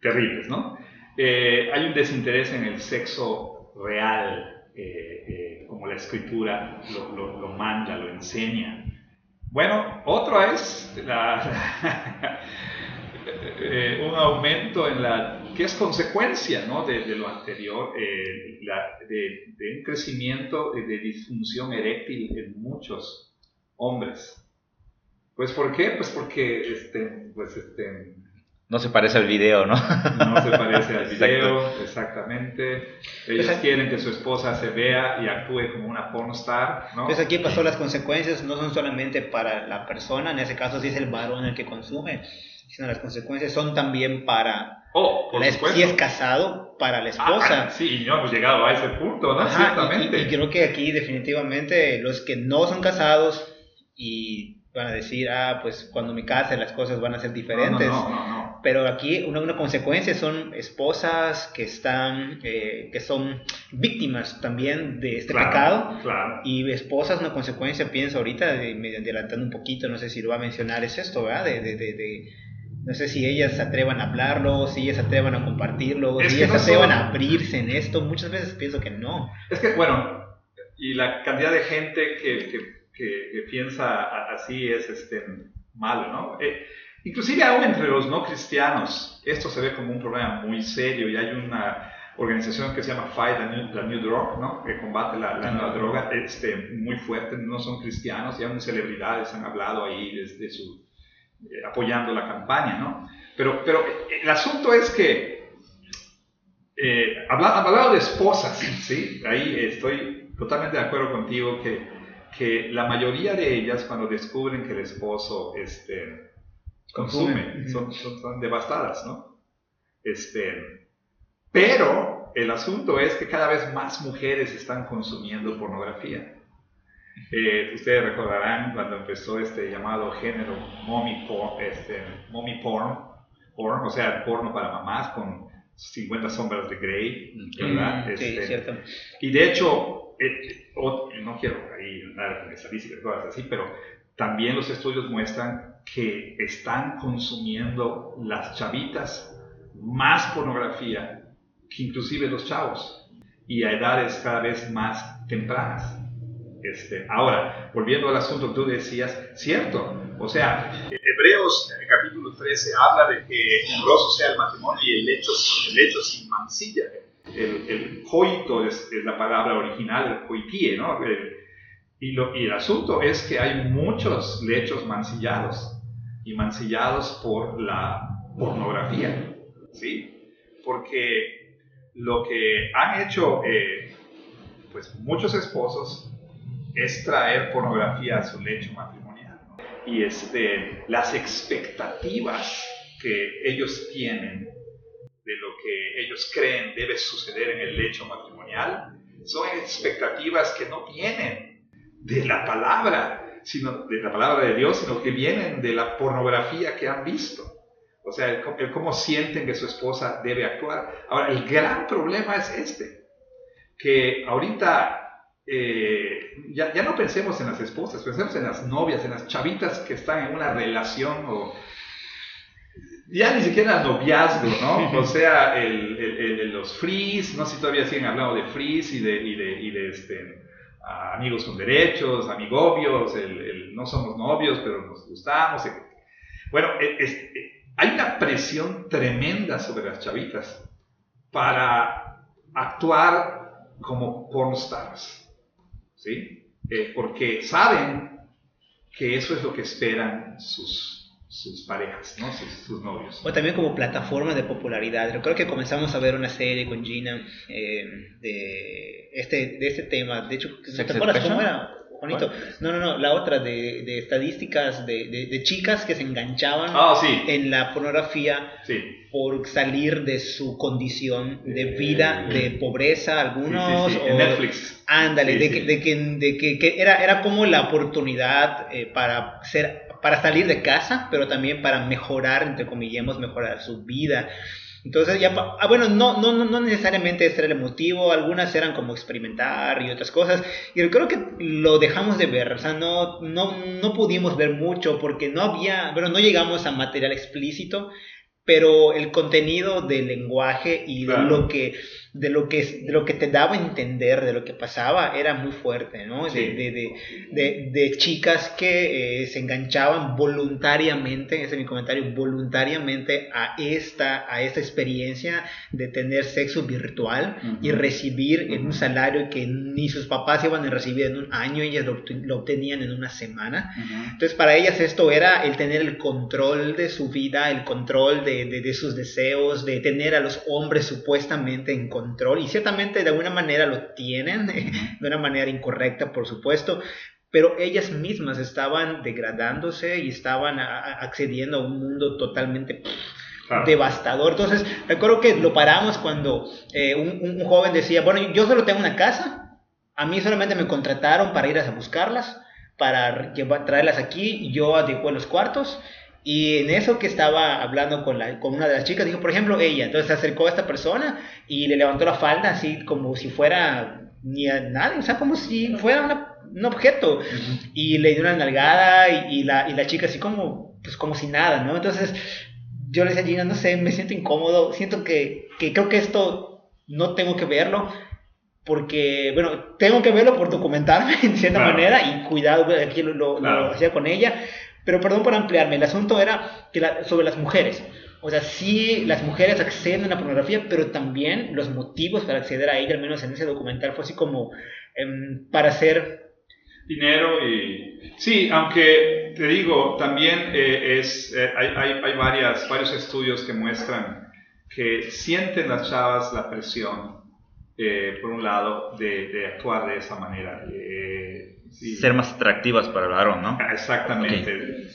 terribles, ¿no? Eh, hay un desinterés en el sexo real, eh, eh, como la escritura lo, lo, manda, lo enseña. Bueno, otro es [LAUGHS] eh, un aumento en la, que es consecuencia ¿no? de, lo anterior, de, un crecimiento de disfunción eréctil en muchos hombres. Pues ¿por qué? Pues porque este, pues este, no se parece al video, ¿no? No se parece al [LAUGHS] video, exactamente. Ellos pues quieren que su esposa se vea y actúe como una pornstar, ¿no? Pues aquí pasó las consecuencias, no son solamente para la persona, en ese caso sí es el varón el que consume, sino las consecuencias son también para... Oh, por si es casado, para la esposa. Ah, sí, y no hemos llegado a ese punto, ¿no? Ciertamente. y creo que aquí definitivamente los que no son casados y van a decir, ah, pues cuando me case las cosas van a ser diferentes. No, no, no, Pero aquí una, una, consecuencia son esposas que están, eh, que son víctimas también de este pecado. Claro. Y esposas, una consecuencia, pienso ahorita, de, adelantando un poquito, no sé si lo va a mencionar, es esto, ¿verdad? De, de, de, no sé si ellas se atrevan a hablarlo, si ellas se atrevan a compartirlo, si ellas se atrevan a abrirse en esto. Muchas veces pienso que no. Es que, bueno, y la cantidad de gente que, que que, piensa así es este, malo, ¿no? Eh, inclusive aún entre los no cristianos, esto se ve como un problema muy serio y hay una organización que se llama Fight the New, Drug, ¿no? que combate la, nueva droga, este, muy fuerte, no son cristianos y aún celebridades han hablado ahí desde su, eh, apoyando la campaña, ¿no? Pero, pero eh, el asunto es que, eh, hablado de esposas, ¿sí? Ahí estoy totalmente de acuerdo contigo que que la mayoría de ellas cuando descubren que el esposo este, consume, son, son, devastadas, ¿no? Este, pero el asunto es que cada vez más mujeres están consumiendo pornografía. Eh, ustedes recordarán cuando empezó este llamado género mommy porn, este, mommy porn, porn, o sea, porno para mamás con 50 sombras de Grey, ¿verdad? sí, este, cierto. Y de hecho, eh, no quiero ahí dar con estadísticas, cosas así, pero también los estudios muestran que están consumiendo las chavitas más pornografía que inclusive los chavos y a edades cada vez más tempranas. Este, ahora, volviendo al asunto que tú decías, cierto, o sea, Hebreos el capítulo 13 habla de que honroso sea el matrimonio y el lecho, el lecho sin mancilla el, el coito es, la palabra original, el coitie, ¿no? y, lo, y el asunto es que hay muchos lechos mancillados y mancillados por la pornografía, ¿sí? Porque lo que han hecho eh, pues muchos esposos es traer pornografía a su lecho matrimonial. Y este, las expectativas que ellos tienen de lo que ellos creen debe suceder en el lecho matrimonial, son expectativas que no vienen de la palabra, sino de la palabra de Dios, sino que vienen de la pornografía que han visto. O sea, el, cómo sienten que su esposa debe actuar. Ahora, el gran problema es este, que ahorita eh, ya, ya, no pensemos en las esposas, pensemos en las novias, en las chavitas que están en una relación o ya ni siquiera noviazgo, ¿no? [LAUGHS] O sea, el, el, los frees, no sé si todavía siguen hablando de frees y de, y de, y de este, amigos con derechos, amigobios, el, no somos novios, pero nos gustamos. Bueno, e, e, hay una presión tremenda sobre las chavitas para actuar como pornstars, ¿sí? Eh, porque saben que eso es lo que esperan sus sus parejas, ¿no? sus, novios. O también como plataforma de popularidad. Recuerdo que comenzamos a ver una serie con Gina eh, de, este, de este tema. De hecho, ¿te acuerdas cómo era? Juanito. No, no, no, la otra de, de estadísticas de, de, chicas que se enganchaban ah, en la pornografía por salir de su condición de vida, de pobreza, algunos. o, en Netflix. Ándale, de, que, de, que, de que, era, era como la oportunidad eh, para ser para salir de casa, pero también para mejorar, entre comillas, mejorar su vida. Entonces ya, ah, bueno, no, no, no necesariamente este era el motivo, algunas eran como experimentar y otras cosas, y creo que lo dejamos de ver, o sea, no, no, no pudimos ver mucho porque no había, bueno, no llegamos a material explícito, pero el contenido del lenguaje y de lo que de lo que, de lo que te daba a entender de lo que pasaba era muy fuerte, ¿no? De, de, de, de, chicas que eh, se enganchaban voluntariamente, ese es mi comentario, voluntariamente a esta, a esta experiencia de tener sexo virtual y recibir en un salario que ni sus papás iban a recibir en un año, ellas lo, obtenían en una semana. Entonces para ellas esto era el tener el control de su vida, el control de, de sus deseos, de tener a los hombres supuestamente en control control y ciertamente de alguna manera lo tienen, [LAUGHS] de una manera incorrecta por supuesto, pero ellas mismas estaban degradándose y estaban accediendo a un mundo totalmente devastador. Entonces, recuerdo que lo paramos cuando eh, un, joven decía, bueno, yo solo tengo una casa, a mí solamente me contrataron para ir a buscarlas, para traerlas aquí, yo adecué los cuartos y en eso que estaba hablando con, la, con una de las chicas, dijo, por ejemplo, ella, entonces se acercó a esta persona y le levantó la falda así como si fuera ni a nadie, o sea, como si fuera un objeto. Y le dio una nalgada y, la, y la chica así como, pues como si nada, ¿no? Entonces yo le decía a Gina, no sé, me siento incómodo, siento que, que creo que esto no tengo que verlo, porque, bueno, tengo que verlo por documentarme [LAUGHS] en cierta manera y cuidado, aquí lo, lo hacía con ella, pero perdón por ampliarme, el asunto era que sobre las mujeres. O sea, sí, las mujeres acceden a la pornografía, pero también los motivos para acceder a ella, al menos en ese documental, fue así como em, para hacer... Dinero y... Sí, aunque te digo, también eh, es, eh, hay, hay, hay varias, varios estudios que muestran que sienten las chavas la presión, eh, por un lado, de, de, actuar de esa manera ser más atractivas para el varón, ¿no? Exactamente.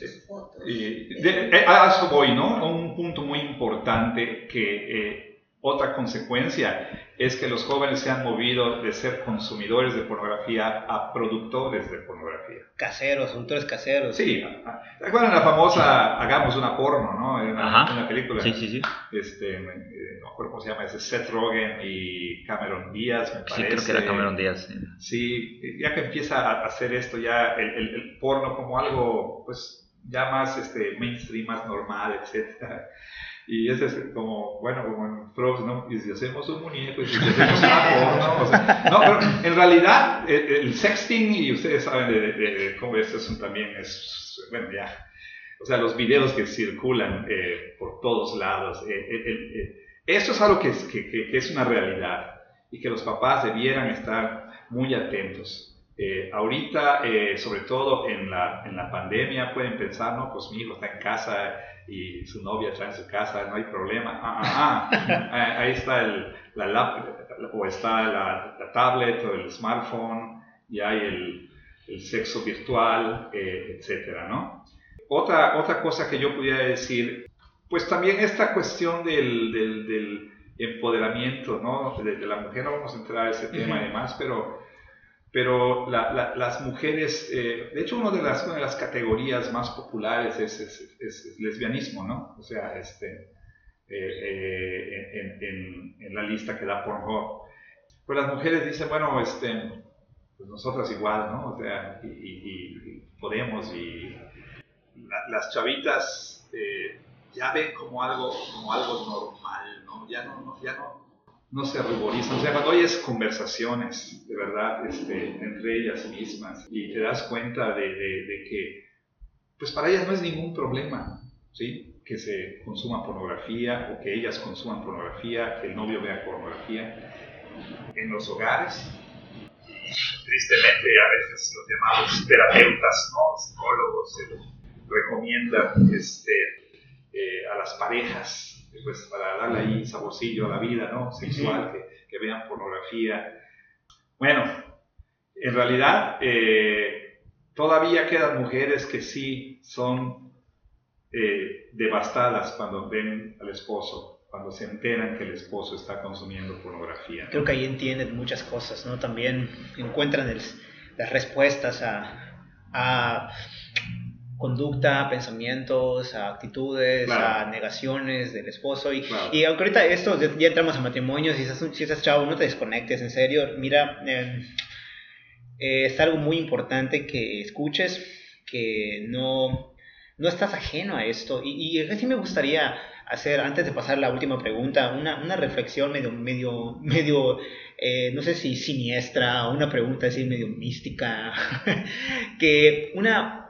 Eh, a eso voy, ¿no? Un punto muy importante que eh, otra consecuencia es que los jóvenes se han movido de ser consumidores de pornografía a productores de pornografía. Caseros, autores caseros. Sí. ¿Recuerdan la famosa Hagamos una porno, no? En una, película. Sí, sí, sí. Este, no me acuerdo cómo se llama, ese Seth Rogen y Cameron Díaz, me parece. Sí, creo que era Cameron Díaz. Sí, ya que empieza a hacer esto ya el, el, porno como algo, pues, ya más este, mainstream, más normal, etcétera y ese es como, bueno, como en Frogs, ¿no? Y si hacemos un muñeco, y si hacemos una porno, o sea, no, pero en realidad el, sexting, y ustedes saben de, cómo esto es también es, bueno, ya, o sea, los videos que circulan eh, por todos lados, eh, eh, eso es algo que es, que, que, es una realidad y que los papás debieran estar muy atentos. ahorita, sobre todo en la, en la pandemia, pueden pensar, no, pues mi hijo está en casa, y su novia está en su casa, no hay problema. Ah, ah, ah. [LAUGHS] Ahí está el, la laptop, o está la, tablet o el smartphone, y hay el, el sexo virtual, eh, etcétera, ¿no? Otra, otra cosa que yo pudiera decir, pues también esta cuestión del, del, del empoderamiento, ¿no? De, la mujer, no vamos a entrar a ese tema y demás, pero pero las mujeres, eh, de hecho una de las, de las categorías más populares es, es, lesbianismo, ¿no? O sea, este, eh, eh, en, la lista que da Pornhub. Pues las mujeres dicen, bueno, este, pues nosotras igual, ¿no? O sea, y, podemos, y las chavitas ya ven como algo, como algo normal, ¿no? Ya no, no ya no no se ruborizan. O sea, cuando oyes conversaciones, de verdad, este, entre ellas mismas, y te das cuenta de, que, pues para ellas no es ningún problema, ¿sí? Que se consuma pornografía o que ellas consuman pornografía, que el novio vea pornografía en los hogares. Tristemente, a veces los llamados terapeutas, ¿no? psicólogos, se recomiendan este, eh, a las parejas pues para darle ahí saborcillo a la vida, ¿no? Sexual, que, vean pornografía. Bueno, en realidad eh, todavía quedan mujeres que sí son eh, devastadas cuando ven al esposo, cuando se enteran que el esposo está consumiendo pornografía. Creo que ahí entienden muchas cosas, ¿no? También encuentran las respuestas a conducta, pensamientos, actitudes, a negaciones del esposo. Y, y aunque ahorita esto, ya entramos a matrimonios, si estás, si estás chavo, no te desconectes, en serio. Mira, em, es algo muy importante que escuches, que no, no estás ajeno a esto. Y, y así me gustaría hacer, antes de pasar a la última pregunta, una, una reflexión medio, medio, medio eh, no sé si siniestra, o una pregunta así medio mística, [LAUGHS] que una,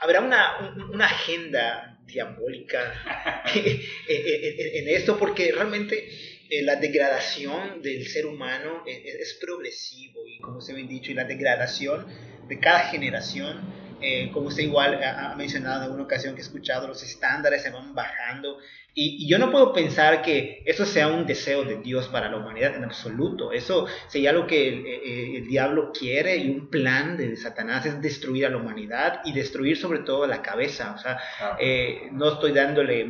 habrá una, una agenda diabólica [LAUGHS] en esto, porque realmente eh, la degradación del ser humano es, es, progresivo y como se ha dicho, y la degradación de cada generación eh, como usted igual ha, mencionado en alguna ocasión que he escuchado, los estándares se van bajando y, yo no puedo pensar que eso sea un deseo de Dios para la humanidad en absoluto. Eso sería lo que el, eh, el, diablo quiere y un plan de Satanás es destruir a la humanidad y destruir sobre todo la cabeza. O sea, eh, no estoy dándole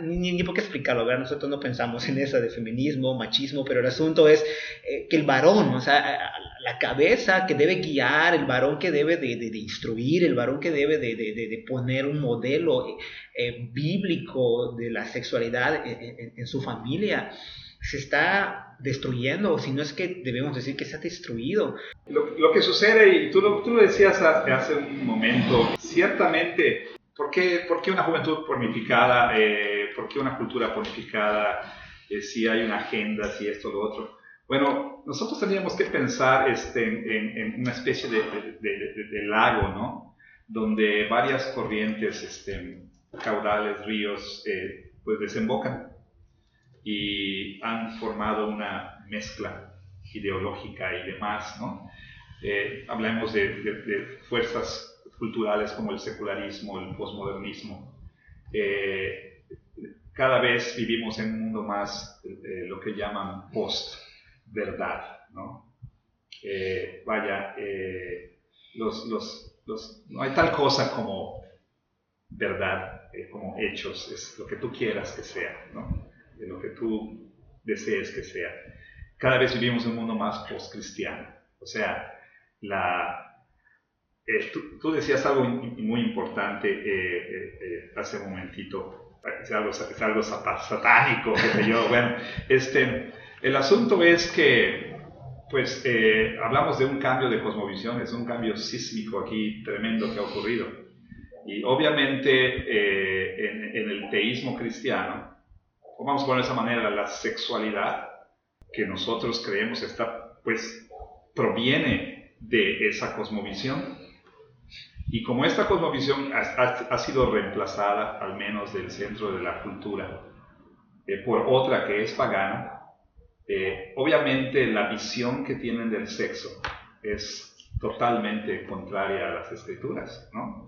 ni, ni, por qué explicarlo, ¿verdad? Nosotros no pensamos en eso de feminismo, machismo, pero el asunto es eh, que el varón, o sea, la cabeza que debe guiar, el varón que debe de, de, instruir, el varón que debe de, de poner un modelo eh, eh, bíblico de la sexualidad en, su familia, se está destruyendo, si no es que debemos decir que se ha destruido. Lo, lo que sucede, y tú lo, tú lo decías hace, hace un momento, ciertamente ¿Por qué, ¿Por qué, una juventud pornificada? Eh, ¿Por qué una cultura pornificada? Eh, si hay una agenda, si esto, lo otro. Bueno, nosotros tendríamos que pensar este, en, una especie de, lago, ¿no? Donde varias corrientes, este, caudales, ríos, eh, pues desembocan y han formado una mezcla ideológica y demás, ¿no? Eh, hablemos de fuerzas culturales como el secularismo, el posmodernismo. Eh, cada vez vivimos en un mundo más eh, lo que llaman post-verdad. ¿no? Eh, vaya, los, no hay tal cosa como verdad, como hechos, es lo que tú quieras que sea, ¿no? lo que tú desees que sea. Cada vez vivimos un mundo más post-cristiano. O sea, la, eh, tú, decías algo muy importante eh, eh, hace un momentito, es algo, es algo satánico, qué sé yo. Bueno, este, el asunto es que, pues, hablamos de un cambio de cosmovisión, es un cambio sísmico aquí tremendo que ha ocurrido. Y obviamente en, en el teísmo cristiano, vamos a poner de esa manera, la sexualidad que nosotros creemos está, pues, proviene de esa cosmovisión y como esta cosmovisión ha, sido reemplazada, al menos del centro de la cultura, eh, por otra que es pagana, eh, obviamente la visión que tienen del sexo es totalmente contraria a las escrituras, ¿no?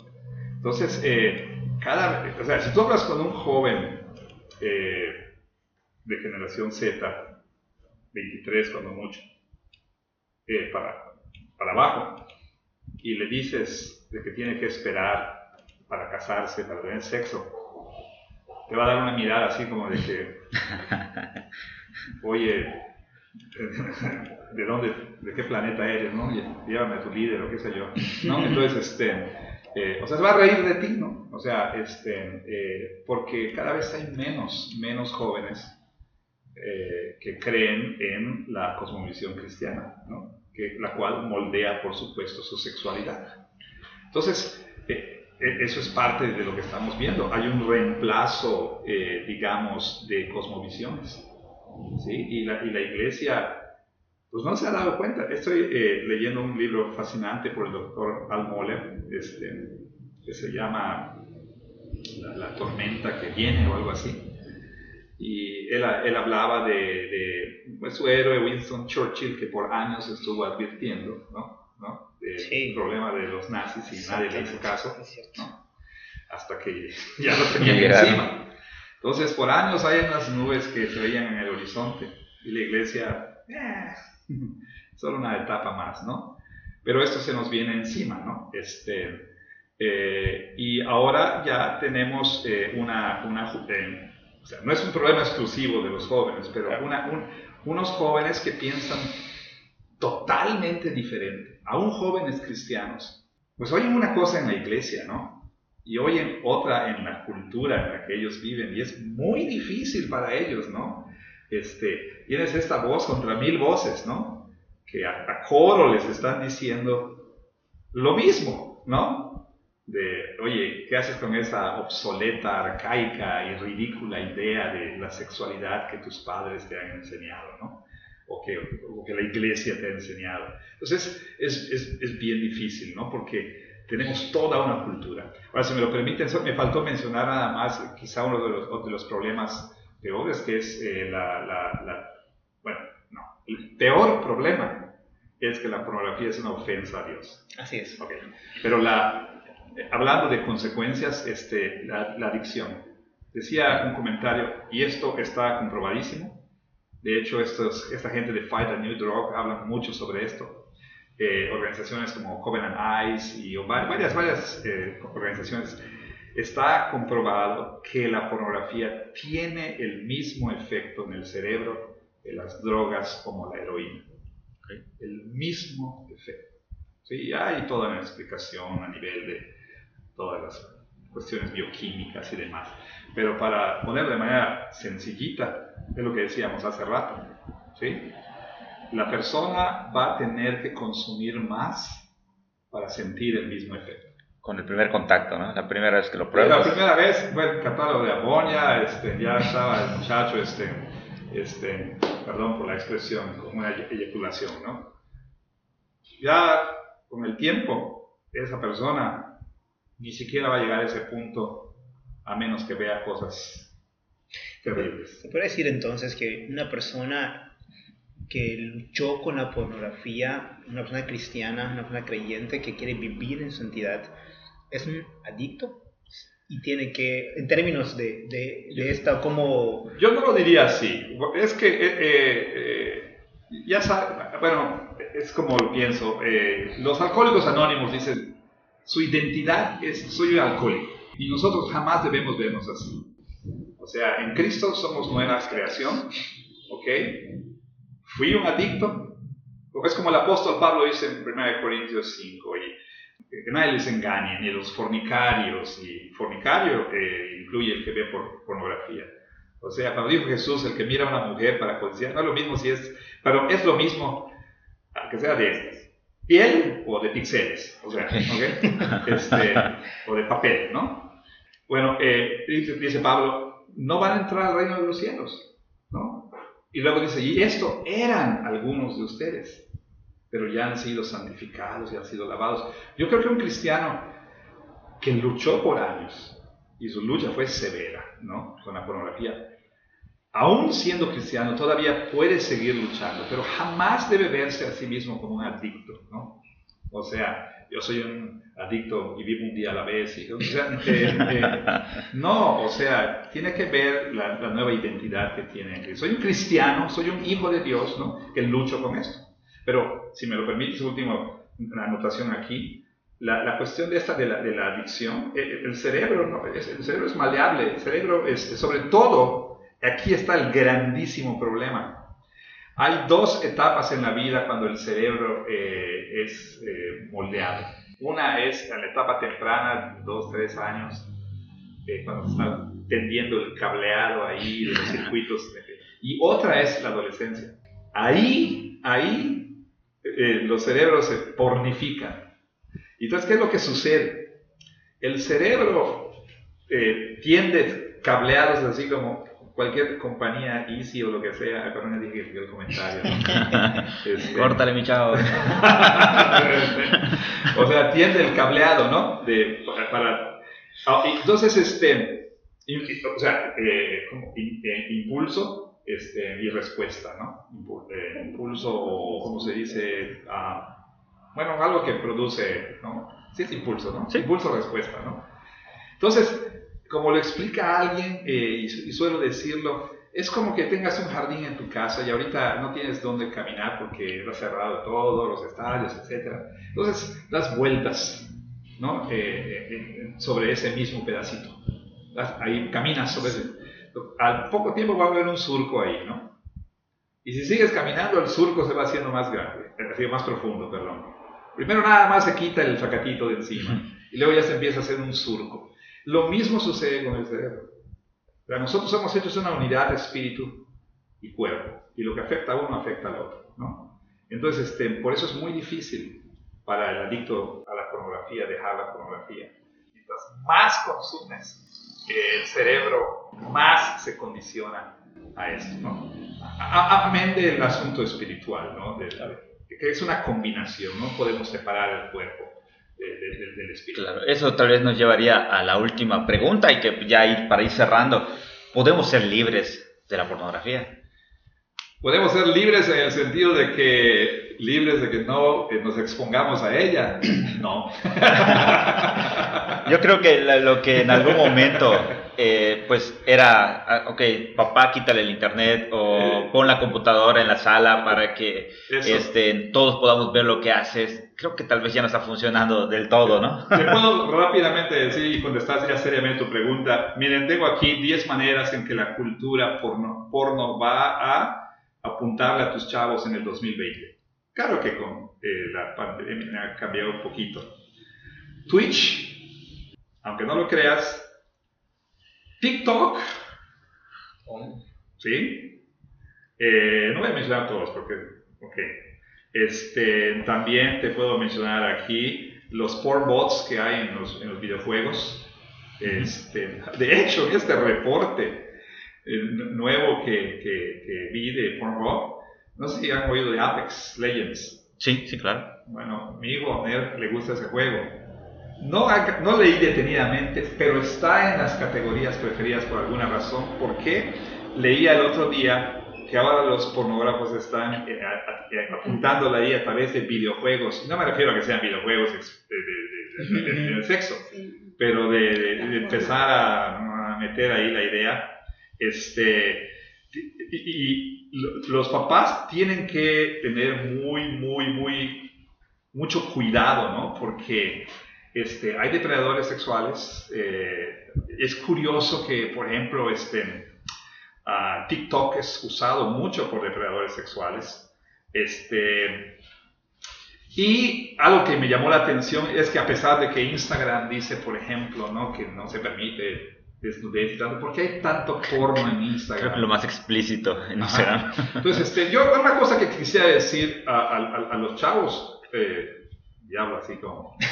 Entonces, eh, cada, o sea, si tú hablas con un joven de generación Z, 23 cuando mucho, para, para abajo, y le dices de que tiene que esperar para casarse, para tener sexo, te va a dar una mirada así como de que, [LAUGHS] oye, ¿de dónde, de qué planeta eres, no? Llévame a tu líder o qué sé yo, ¿no? Entonces, este, eh, o sea, se va a reír de ti, ¿no? O sea, este, eh, porque cada vez hay menos, menos jóvenes eh, que creen en la cosmovisión cristiana, ¿no? Que, la cual moldea, por supuesto, su sexualidad. Entonces, eh, eh, eso es parte de lo que estamos viendo. Hay un reemplazo, eh, digamos, de cosmovisiones. ¿Sí? Y, la, y, la, iglesia, pues no se ha dado cuenta. Estoy leyendo un libro fascinante por el doctor Al Moller, este, que se llama la, tormenta que viene o algo así. Y él, él hablaba de, de pues, su héroe Winston Churchill, que por años estuvo advirtiendo, ¿no? ¿no? del problema de los nazis y nadie le hizo caso, hasta que ya lo [LAUGHS] tenían encima. Entonces, por años hay unas nubes que se veían en el horizonte y la iglesia, eh, [LAUGHS] solo una etapa más, ¿no? Pero esto se nos viene encima, ¿no? Este, eh, y ahora ya tenemos eh, una, una o sea, no es un problema exclusivo de los jóvenes, pero una, unos jóvenes que piensan totalmente diferente, aún jóvenes cristianos, pues oyen una cosa en la iglesia, ¿no? Y oyen otra en la cultura en la que ellos viven, y es muy difícil para ellos, ¿no? Este, tienes esta voz contra mil voces, ¿no? Que a, coro les están diciendo lo mismo, ¿no? de, oye, ¿qué haces con esa obsoleta, arcaica y ridícula idea de la sexualidad que tus padres te han enseñado, ¿no? O que, o que la iglesia te ha enseñado. Entonces, es, es, es, bien difícil, ¿no? Porque tenemos toda una cultura. Ahora, si me lo permiten, me faltó mencionar nada más, quizá uno de los, de los problemas peores, que es eh, la, la, la, bueno, no, el peor problema es que la pornografía es una ofensa a Dios. Así es. Okay. Pero la, hablando de consecuencias, este, la, adicción. Decía un comentario, y esto está comprobadísimo. De hecho, estos, esta gente de Fight a New Drug hablan mucho sobre esto. Eh, organizaciones como Covenant Eyes y varias, varias eh, organizaciones. Está comprobado que la pornografía tiene el mismo efecto en el cerebro de las drogas como la heroína. El mismo efecto. Sí, hay toda una explicación a nivel de todas las cuestiones bioquímicas y demás. Pero para ponerlo de manera sencillita, es lo que decíamos hace rato, ¿sí? La persona va a tener que consumir más para sentir el mismo efecto. Con el primer contacto, ¿no? La primera vez que lo pruebas. La primera vez fue el catálogo de amonia, este, ya estaba el muchacho, este, este, perdón por la expresión, como una eyaculación, ¿no? Ya con el tiempo, esa persona ni siquiera va a llegar a ese punto a menos que vea cosas terribles. Se puede decir entonces que una persona que luchó con la pornografía, una persona cristiana, una persona creyente que quiere vivir en santidad, es un adicto y tiene que, en términos de, de, de esta, como... Yo no lo diría así, es que, eh, eh, eh, ya sabes, bueno, es como pienso, los alcohólicos anónimos dicen, su identidad es soy un alcohólico. Y nosotros jamás debemos vernos así. O sea, en Cristo somos nueva creación, ¿ok? Fui un adicto. Es como el apóstol Pablo dice en 1 Corintios 5, y que nadie les engañe, ni los fornicarios, y fornicario eh, incluye el que ve por pornografía. O sea, cuando dijo Jesús, el que mira a una mujer para codiciar, no es lo mismo si es, pero es lo mismo, que sea de estas piel o de píxeles, o sea, este, o de papel, ¿no? Bueno, eh, dice, Pablo, no van a entrar al reino de los cielos, ¿no? Y luego dice, y esto eran algunos de ustedes, pero ya han sido santificados y han sido lavados. Yo creo que un cristiano que luchó por años, y su lucha fue severa, ¿no? Con la pornografía, aún siendo cristiano, todavía puede seguir luchando, pero jamás debe verse a sí mismo como un adicto, ¿no? O sea, yo soy un adicto y vivo un día a la vez. Y, o sea, no, o sea, tiene que ver la, nueva identidad que tiene. Soy un cristiano, soy un hijo de Dios, ¿no? Que lucho con esto. Pero, si me lo permites, último, anotación aquí. La, la cuestión de esta de la, de la adicción, el, el cerebro, ¿no? el cerebro es maleable, el cerebro es, sobre todo Aquí está el grandísimo problema. Hay dos etapas en la vida cuando el cerebro eh, es eh, moldeado. Una es en la etapa temprana, dos, tres años, eh, cuando se está tendiendo el cableado ahí los circuitos. Y otra es la adolescencia. Ahí, ahí los cerebros se pornifican. Entonces, ¿qué es lo que sucede? El cerebro tiende cableados así como cualquier compañía Easy o lo que sea, perdón, dije el comentario. [LAUGHS] este, Córtale, mi chavo. [LAUGHS] o sea, tiende el cableado, ¿no? De, para, ah, entonces, este, o sea, eh, como, eh, impulso este, y respuesta, ¿no? Eh, impulso o, ¿cómo se dice? Ah, bueno, algo que produce, ¿no? Sí es impulso, ¿no? Sí. Impulso-respuesta, ¿no? Entonces, como lo explica alguien, eh, y, suelo decirlo, es como que tengas un jardín en tu casa y ahorita no tienes dónde caminar porque está cerrado todo, los estadios, etc. Entonces, das vueltas ¿no? Eh, eh, sobre ese mismo pedacito. ahí caminas sobre ese. Al poco tiempo va a haber un surco ahí, ¿no? Y si sigues caminando, el surco se va haciendo más grande, más profundo, perdón. Primero nada más se quita el facatito de encima y luego ya se empieza a hacer un surco. Lo mismo sucede con el cerebro. nosotros somos hechos una unidad de espíritu y cuerpo, y lo que afecta a uno afecta al otro. ¿no? Entonces, este, por eso es muy difícil para el adicto a la pornografía dejar la pornografía. más consumes, el cerebro más se condiciona a esto, ¿no? Amén del asunto espiritual, ¿no? que es una combinación, no podemos separar el cuerpo del espíritu. Claro, eso tal vez nos llevaría a la última pregunta y que ya ir, para ir cerrando, ¿podemos ser libres de la pornografía? Podemos ser libres en el sentido de que libres de que no nos expongamos a ella. [CLEARS THROAT] No. [LAUGHS] Yo creo que lo que en algún momento eh, pues era, ah, ok, papá quítale el internet o pon la computadora en la sala para que este, todos podamos ver lo que haces. Creo que tal vez ya no está funcionando del todo, ¿no? [LAUGHS] Te puedo rápidamente decir y contestar ya seriamente tu pregunta. Miren, tengo aquí 10 maneras en que la cultura porno, porno va a apuntarle a tus chavos en el 2020. Claro que con eh, la pandemia ha cambiado un poquito. Twitch, aunque no lo creas, TikTok. ¿Sí? Eh, no voy a mencionar todos porque, ok. Este, también te puedo mencionar aquí los porn bots que hay en los, en los videojuegos. Este, de hecho, este reporte nuevo que, que, que, vi de Pornhub, no sé si han oído de Apex Legends. Sí, sí, claro. Bueno, mi hijo le gusta ese juego no, no leí detenidamente, pero está en las categorías preferidas por alguna razón, porque leía el otro día que ahora los pornógrafos están eh, apuntando ahí a través de videojuegos. No me refiero a que sean videojuegos de, sexo, pero de, empezar a, meter ahí la idea. Este, y, los papás tienen que tener muy, muy, muy, mucho cuidado, ¿no? Porque este, hay depredadores sexuales. Eh, es curioso que, por ejemplo, este, ah, TikTok es usado mucho por depredadores sexuales. Este, y algo que me llamó la atención es que a pesar de que Instagram dice, por ejemplo, ¿no? que no se permite desnudez, ¿por qué hay tanto porno en Instagram? lo más explícito en Instagram. Entonces, este, yo una cosa que quisiera decir a, los chavos, eh, diablo así como... [LAUGHS]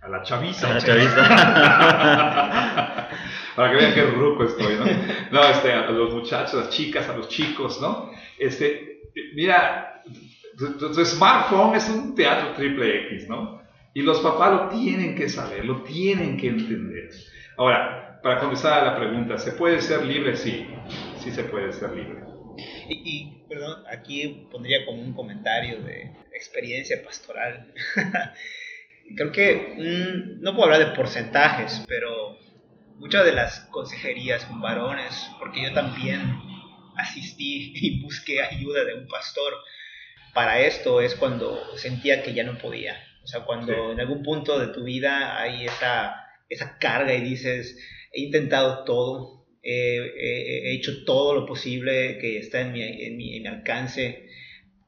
A la chaviza. A la chaviza. [LAUGHS] Para que vean qué ruco estoy, ¿no? No, este, a los muchachos, a las chicas, a los chicos, ¿no? Este, mira, tu, smartphone es un teatro triple X, ¿no? Y los papás lo tienen que saber, lo tienen que entender. Ahora, para contestar a la pregunta, ¿se puede ser libre? Sí, sí se puede ser libre. Y, perdón, aquí pondría como un comentario de experiencia pastoral. [LAUGHS] Creo que mm, no puedo hablar de porcentajes, pero muchas de las consejerías con varones, porque yo también asistí [LAUGHS] y busqué ayuda de un pastor para esto, es cuando sentía que ya no podía. O sea, cuando en algún punto de tu vida hay esa, esa carga y dices, he intentado todo, he hecho todo lo posible que está en mi, en mi, en mi alcance,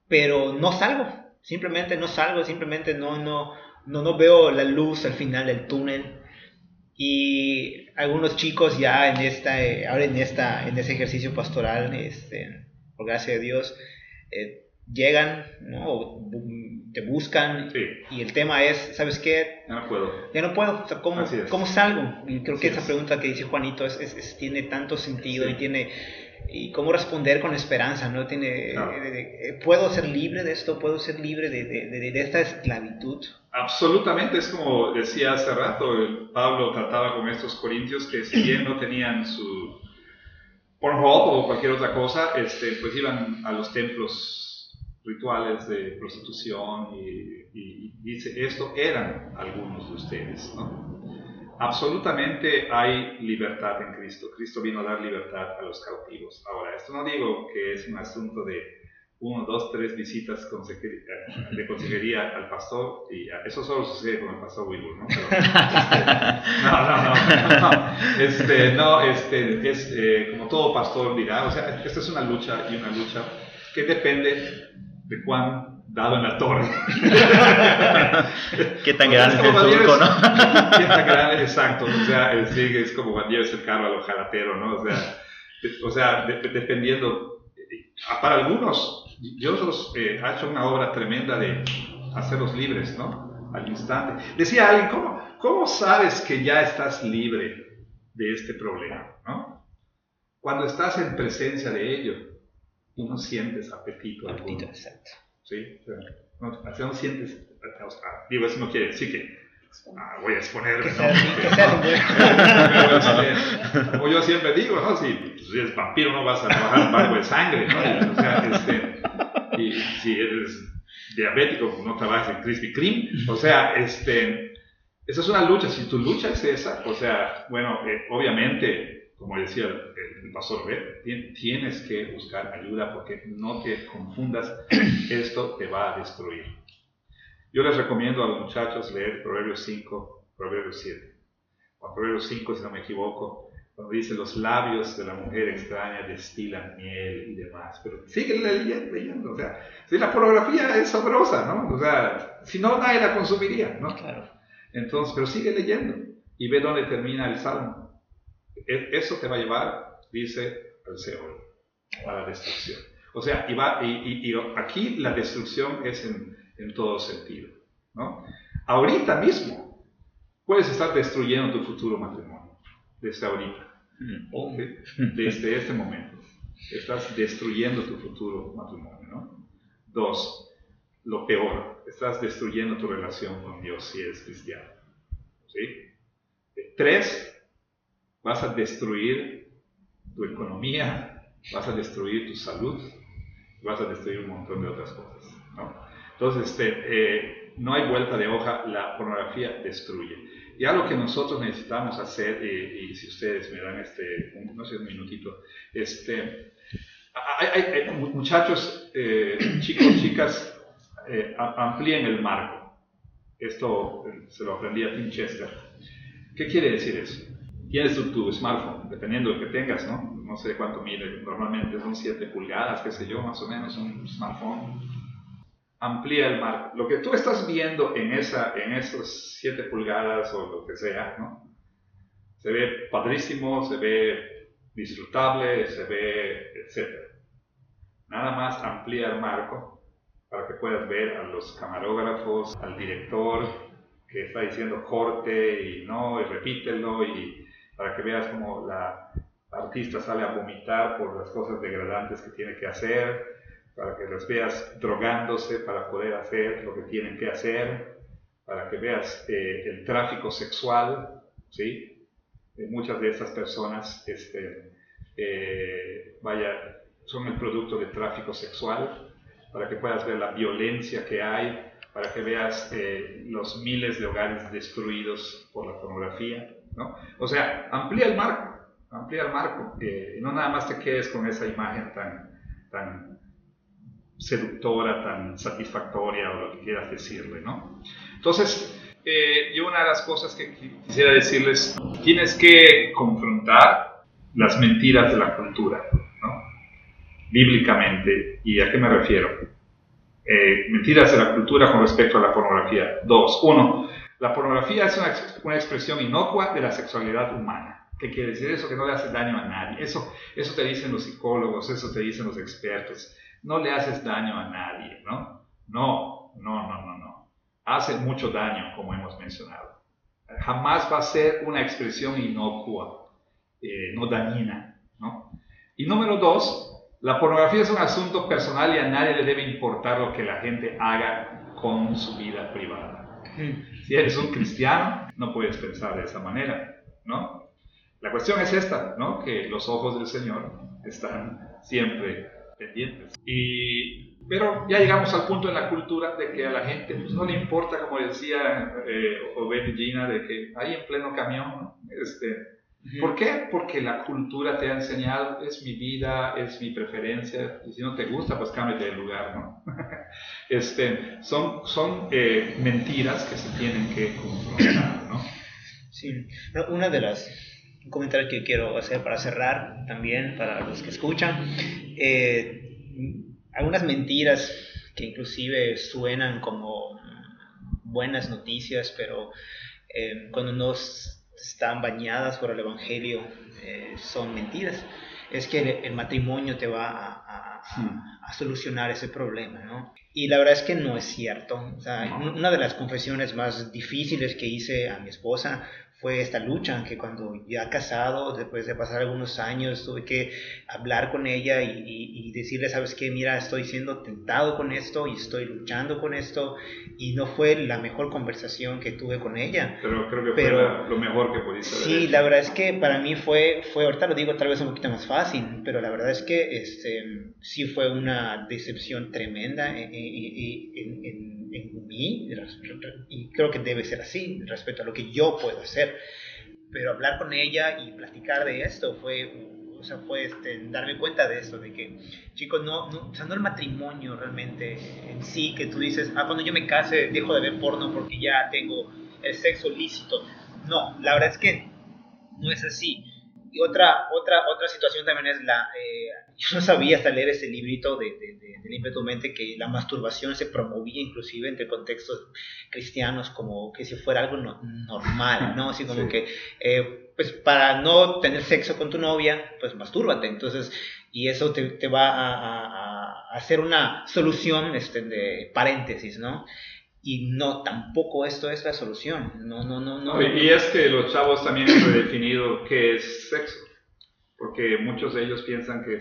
pero no salgo, simplemente no salgo, simplemente no, no, no, no veo la luz al final del túnel. Y algunos chicos ya en esta, ahora en, esta, en ese ejercicio pastoral, este, por gracia de Dios, eh, llegan, ¿no? Te buscan y el tema es, ¿sabes qué? Ya no puedo. Ya no puedo, ¿cómo, ¿cómo salgo? Y creo que esa pregunta que dice Juanito es, es, tiene tanto sentido y tiene... Y cómo responder con esperanza, ¿no? Tiene, eh, ¿Puedo ser libre de esto? ¿Puedo ser libre de, de, de, esta esclavitud? Absolutamente, es como decía hace rato, Pablo trataba con estos corintios que si bien no tenían su Pornhub o cualquier otra cosa, este, pues iban a los templos rituales de prostitución y, dice, esto eran algunos de ustedes. Absolutamente hay libertad en Cristo. Cristo vino a dar libertad a los cautivos. Ahora, esto no digo que es un asunto de uno, dos, tres visitas de consejería al pastor y eso solo sucede con el pastor Wilbur, ¿no? no, no, no, no, este, no, este, es eh, como todo pastor dirá, o sea, esta es una lucha y una lucha que depende de cuán dado en la torre. [LAUGHS] Qué tan grande es el turco, ¿no? Qué tan grande, exacto. O sea, es, es como cuando lleves el carro a lo jalatero, ¿no? O sea, o sea dependiendo. Para algunos, Dios los, eh, ha hecho una obra tremenda de hacerlos libres, ¿no? al instante. Decía alguien, ¿cómo, cómo sabes que ya estás libre de este problema? ¿no? Cuando estás en presencia de ello y no sientes apetito. Apetito, exacto. ¿Sí? No, no sientes, digo, eso no quiere decir que ah, voy a exponerme. Que sea, como yo siempre digo, ¿no? Si, si, eres vampiro no vas a trabajar banco de sangre, ¿no? O sea, este, y si eres diabético, pues no trabajas en Krispy Kreme. O sea, este, esa es una lucha. Si tu lucha es esa, o sea, bueno, eh, obviamente, como decía el, pastor B, tienes que buscar ayuda porque no te confundas, [CLEARS THROAT] esto te va a destruir. Yo les recomiendo a los muchachos leer Proverbios 5, Proverbios 7. O Proverbios 5, si no me equivoco, cuando dice los labios de la mujer extraña destilan miel y demás. Pero sigue leyendo, leyendo. O sea, si la pornografía es sabrosa, ¿no? O sea, si no, nadie la consumiría, ¿no? Claro. Entonces, pero sigue leyendo y ve dónde termina el salmo. E, eso te va a llevar, dice, al Seol, a la destrucción. O sea, y, va, y, y, aquí la destrucción es en, en todo sentido, ¿no? Ahorita mismo puedes estar destruyendo tu futuro matrimonio, desde ahorita. [LAUGHS] Desde este momento. Estás destruyendo tu futuro matrimonio, ¿no? Dos, lo peor, estás destruyendo tu relación con Dios si eres cristiano. ¿Sí? Tres, vas a destruir tu economía, vas a destruir tu salud, vas a destruir un montón de otras cosas, ¿no? Entonces, este, eh, no hay vuelta de hoja, la pornografía destruye. Y algo que nosotros necesitamos hacer, y, si ustedes me dan este, un, no minutito, este, muchachos, eh, chicos, chicas, eh, amplíen el marco. Esto se lo aprendí a Tim Chester. ¿Qué quiere decir eso? Tienes tu, tu, smartphone, dependiendo de lo que tengas, ¿no? No sé cuánto mide, normalmente son 7 pulgadas, qué sé yo, más o menos, un smartphone amplía el marco. Lo que tú estás viendo en, esa, en esos 7 pulgadas o lo que sea, ¿no? Se ve padrísimo, se ve disfrutable, se ve, etc. Nada más amplía el marco para que puedas ver a los camarógrafos, al director que está diciendo corte y no, y repítelo, y para que veas cómo la artista sale a vomitar por las cosas degradantes que tiene que hacer, para que los veas drogándose para poder hacer lo que tienen que hacer, para que veas eh, el tráfico sexual, ¿sí? Eh, muchas de esas personas, este, eh, vaya, son el producto de tráfico sexual, para que puedas ver la violencia que hay, para que veas los miles de hogares destruidos por la pornografía, O sea, amplía el marco, amplía el marco, no nada más te quedes con esa imagen tan, tan seductora, tan satisfactoria o lo que quieras decirle, ¿no? Entonces, eh, yo una de las cosas que quisiera decirles, tienes que confrontar las mentiras de la cultura, ¿no? Bíblicamente, ¿y a qué me refiero? Eh, mentiras de la cultura con respecto a la pornografía. Dos, uno, la pornografía es una, expresión inocua de la sexualidad humana. ¿Qué quiere decir eso? Que no le hace daño a nadie. Eso, eso te dicen los psicólogos, eso te dicen los expertos no le haces daño a nadie, ¿no? No, no, no, no, no. Hace mucho daño, como hemos mencionado. Jamás va a ser una expresión inocua, eh, no dañina, ¿no? Y número dos, la pornografía es un asunto personal y a nadie le debe importar lo que la gente haga con su vida privada. Si eres un cristiano, no puedes pensar de esa manera, ¿no? La cuestión es esta, ¿no? Que los ojos del Señor están siempre pendientes. Y, pero ya llegamos al punto en la cultura de que a la gente pues, no le importa, como decía eh, Obed Gina, de que hay en pleno camión, este, ¿Por qué? Porque la cultura te ha enseñado, es mi vida, es mi preferencia, y si no te gusta, pues cámbiate de lugar, ¿no? [LAUGHS] este, son son eh, mentiras que se tienen que confrontar, ¿no? Sí, una de las un comentario que quiero hacer para cerrar también, para los que escuchan. Eh, algunas mentiras que inclusive suenan como buenas noticias, pero eh, cuando no están bañadas por el Evangelio eh, son mentiras. es que el, matrimonio te va a, a, solucionar ese problema, ¿no? Y la verdad es que no es cierto. O sea, una de las confesiones más difíciles que hice a mi esposa fue esta lucha que cuando ya casado, después de pasar algunos años, tuve que hablar con ella y, decirle, sabes qué, mira, estoy siendo tentado con esto y estoy luchando con esto. Y no fue la mejor conversación que tuve con ella. Pero creo que fue lo mejor que pudiste Sí, la verdad es que para mí fue, fue, ahorita lo digo tal vez un poquito más fácil, pero la verdad es que este, sí fue una decepción tremenda en, en en mí y creo que debe ser así respecto a lo que yo puedo hacer. Pero hablar con ella y platicar de esto fue, o sea, fue este, darme cuenta de esto, de que, chicos, no, no, o sea, no el matrimonio realmente en sí, que tú dices, ah, cuando yo me case dejo de ver porno porque ya tengo el sexo lícito. No, la verdad es que no es así. Y otra, otra, otra situación también es la... Eh, [LAUGHS] yo no sabía hasta leer ese librito de, de, de, Limpia tu mente que la masturbación se promovía inclusive entre contextos cristianos como que si fuera algo normal, ¿no? Así como que, eh, pues para no tener sexo con tu novia, pues mastúrbate. Entonces, y eso te, te va a, a, a, hacer una solución este, de paréntesis, ¿no? Y no, tampoco esto es la solución. No, no, no, no. Y es que los chavos también han redefinido qué es sexo. Porque muchos de ellos piensan que,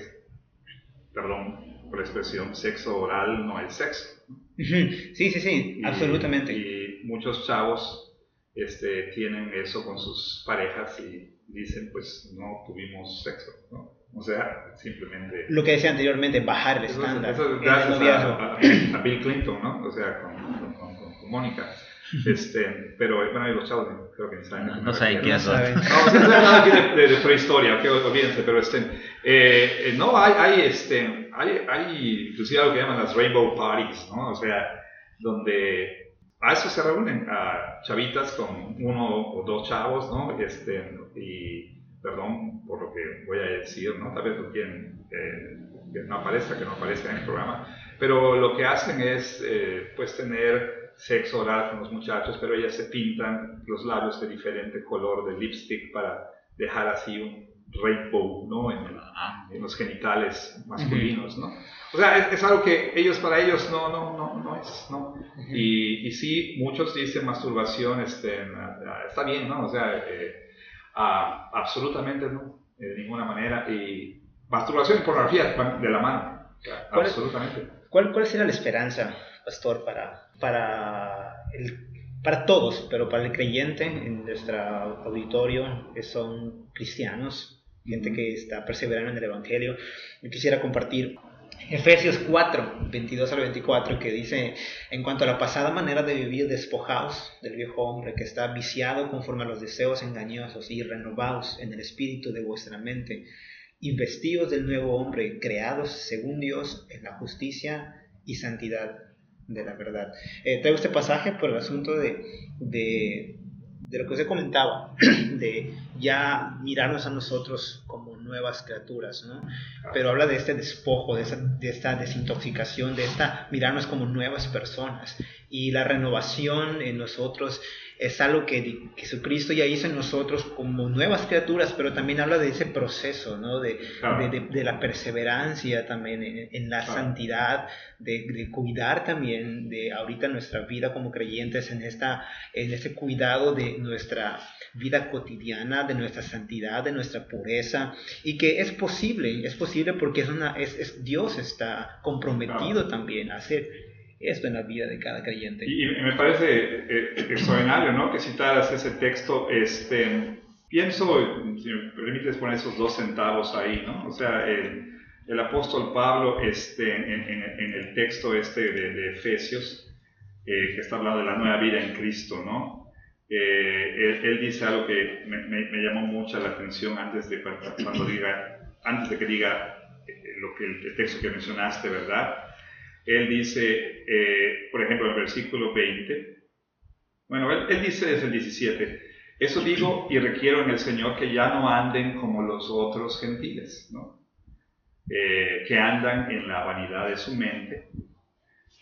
perdón por la expresión, sexo oral no es sexo. Sí, sí, sí, absolutamente. Y muchos chavos este, tienen eso con sus parejas y dicen, pues no tuvimos sexo, ¿no? O sea, simplemente... Lo que decía anteriormente, bajar el estándar. Eso, gracias a, a, Bill Clinton, ¿no? O sea, con, con, Mónica. Este, pero bueno, hay los chavos creo que ni saben. No, no saben quiénes son. No, nada aquí de, de, prehistoria, okay, olvídense, pero este, eh, no, hay, hay, este, hay, hay inclusive algo que llaman las rainbow parties, ¿no? O sea, donde a eso se reúnen a chavitas con uno o dos chavos, ¿no? Este, y perdón por lo que voy a decir, ¿no? Tal vez lo quieren eh, que no aparezca, que no aparezca en el programa, pero lo que hacen es, eh, pues, tener sexo oral con los muchachos, pero ellas se pintan los labios de diferente color de lipstick para dejar así un rainbow, ¿no? En, en los genitales masculinos, ¿no? O sea, es, algo que ellos, para ellos, no, no, no, no es, ¿no? y, y sí, muchos dicen masturbación, este, está bien, ¿no? O sea, eh, absolutamente no, de ninguna manera. Y masturbación y pornografía de la mano, absolutamente. ¿Cuál, ¿Cuál sería la esperanza, pastor, para, para, para todos, pero para el creyente en nuestro auditorio, que son cristianos, gente que está perseverando en el Evangelio? Yo quisiera compartir Efesios 4, 22 al 24, que dice, en cuanto a la pasada manera de vivir, despojaos del viejo hombre que está viciado conforme a los deseos engañosos y renovaos en el espíritu de vuestra mente, investidos del nuevo hombre, creados según Dios en la justicia y santidad de la verdad. Eh, traigo este pasaje por el asunto de, de, de lo que os he comentado, de ya mirarnos a nosotros como nuevas criaturas, ¿no? Pero habla de este despojo, de, de esta desintoxicación, de esta mirarnos como nuevas personas. Y la renovación en nosotros es algo que Jesucristo ya hizo en nosotros como nuevas criaturas, pero también habla de ese proceso, ¿no? De, de, de, la perseverancia también en, la santidad, de, cuidar también de ahorita nuestra vida como creyentes en, esta, en este cuidado de nuestra vida cotidiana, de nuestra santidad, de nuestra pureza, y que es posible, es posible porque es una, es, es Dios está comprometido también a hacer esto en la vida de cada creyente. Y, me parece eh, extraordinario, ¿no? Que citaras ese texto, este, pienso, si me permites poner esos dos centavos ahí, ¿no? O sea, el, apóstol Pablo, este, en, el texto este de, Efesios, eh, que está hablando de la nueva vida en Cristo, ¿no? Eh, él, dice algo que me, llamó mucho la atención antes de, cuando diga, antes de que diga lo que el texto que mencionaste, ¿verdad? Él dice, eh, por ejemplo, en el versículo 20, bueno, él, dice desde el 17, eso digo y requiero en el Señor que ya no anden como los otros gentiles, ¿no? Eh, que andan en la vanidad de su mente.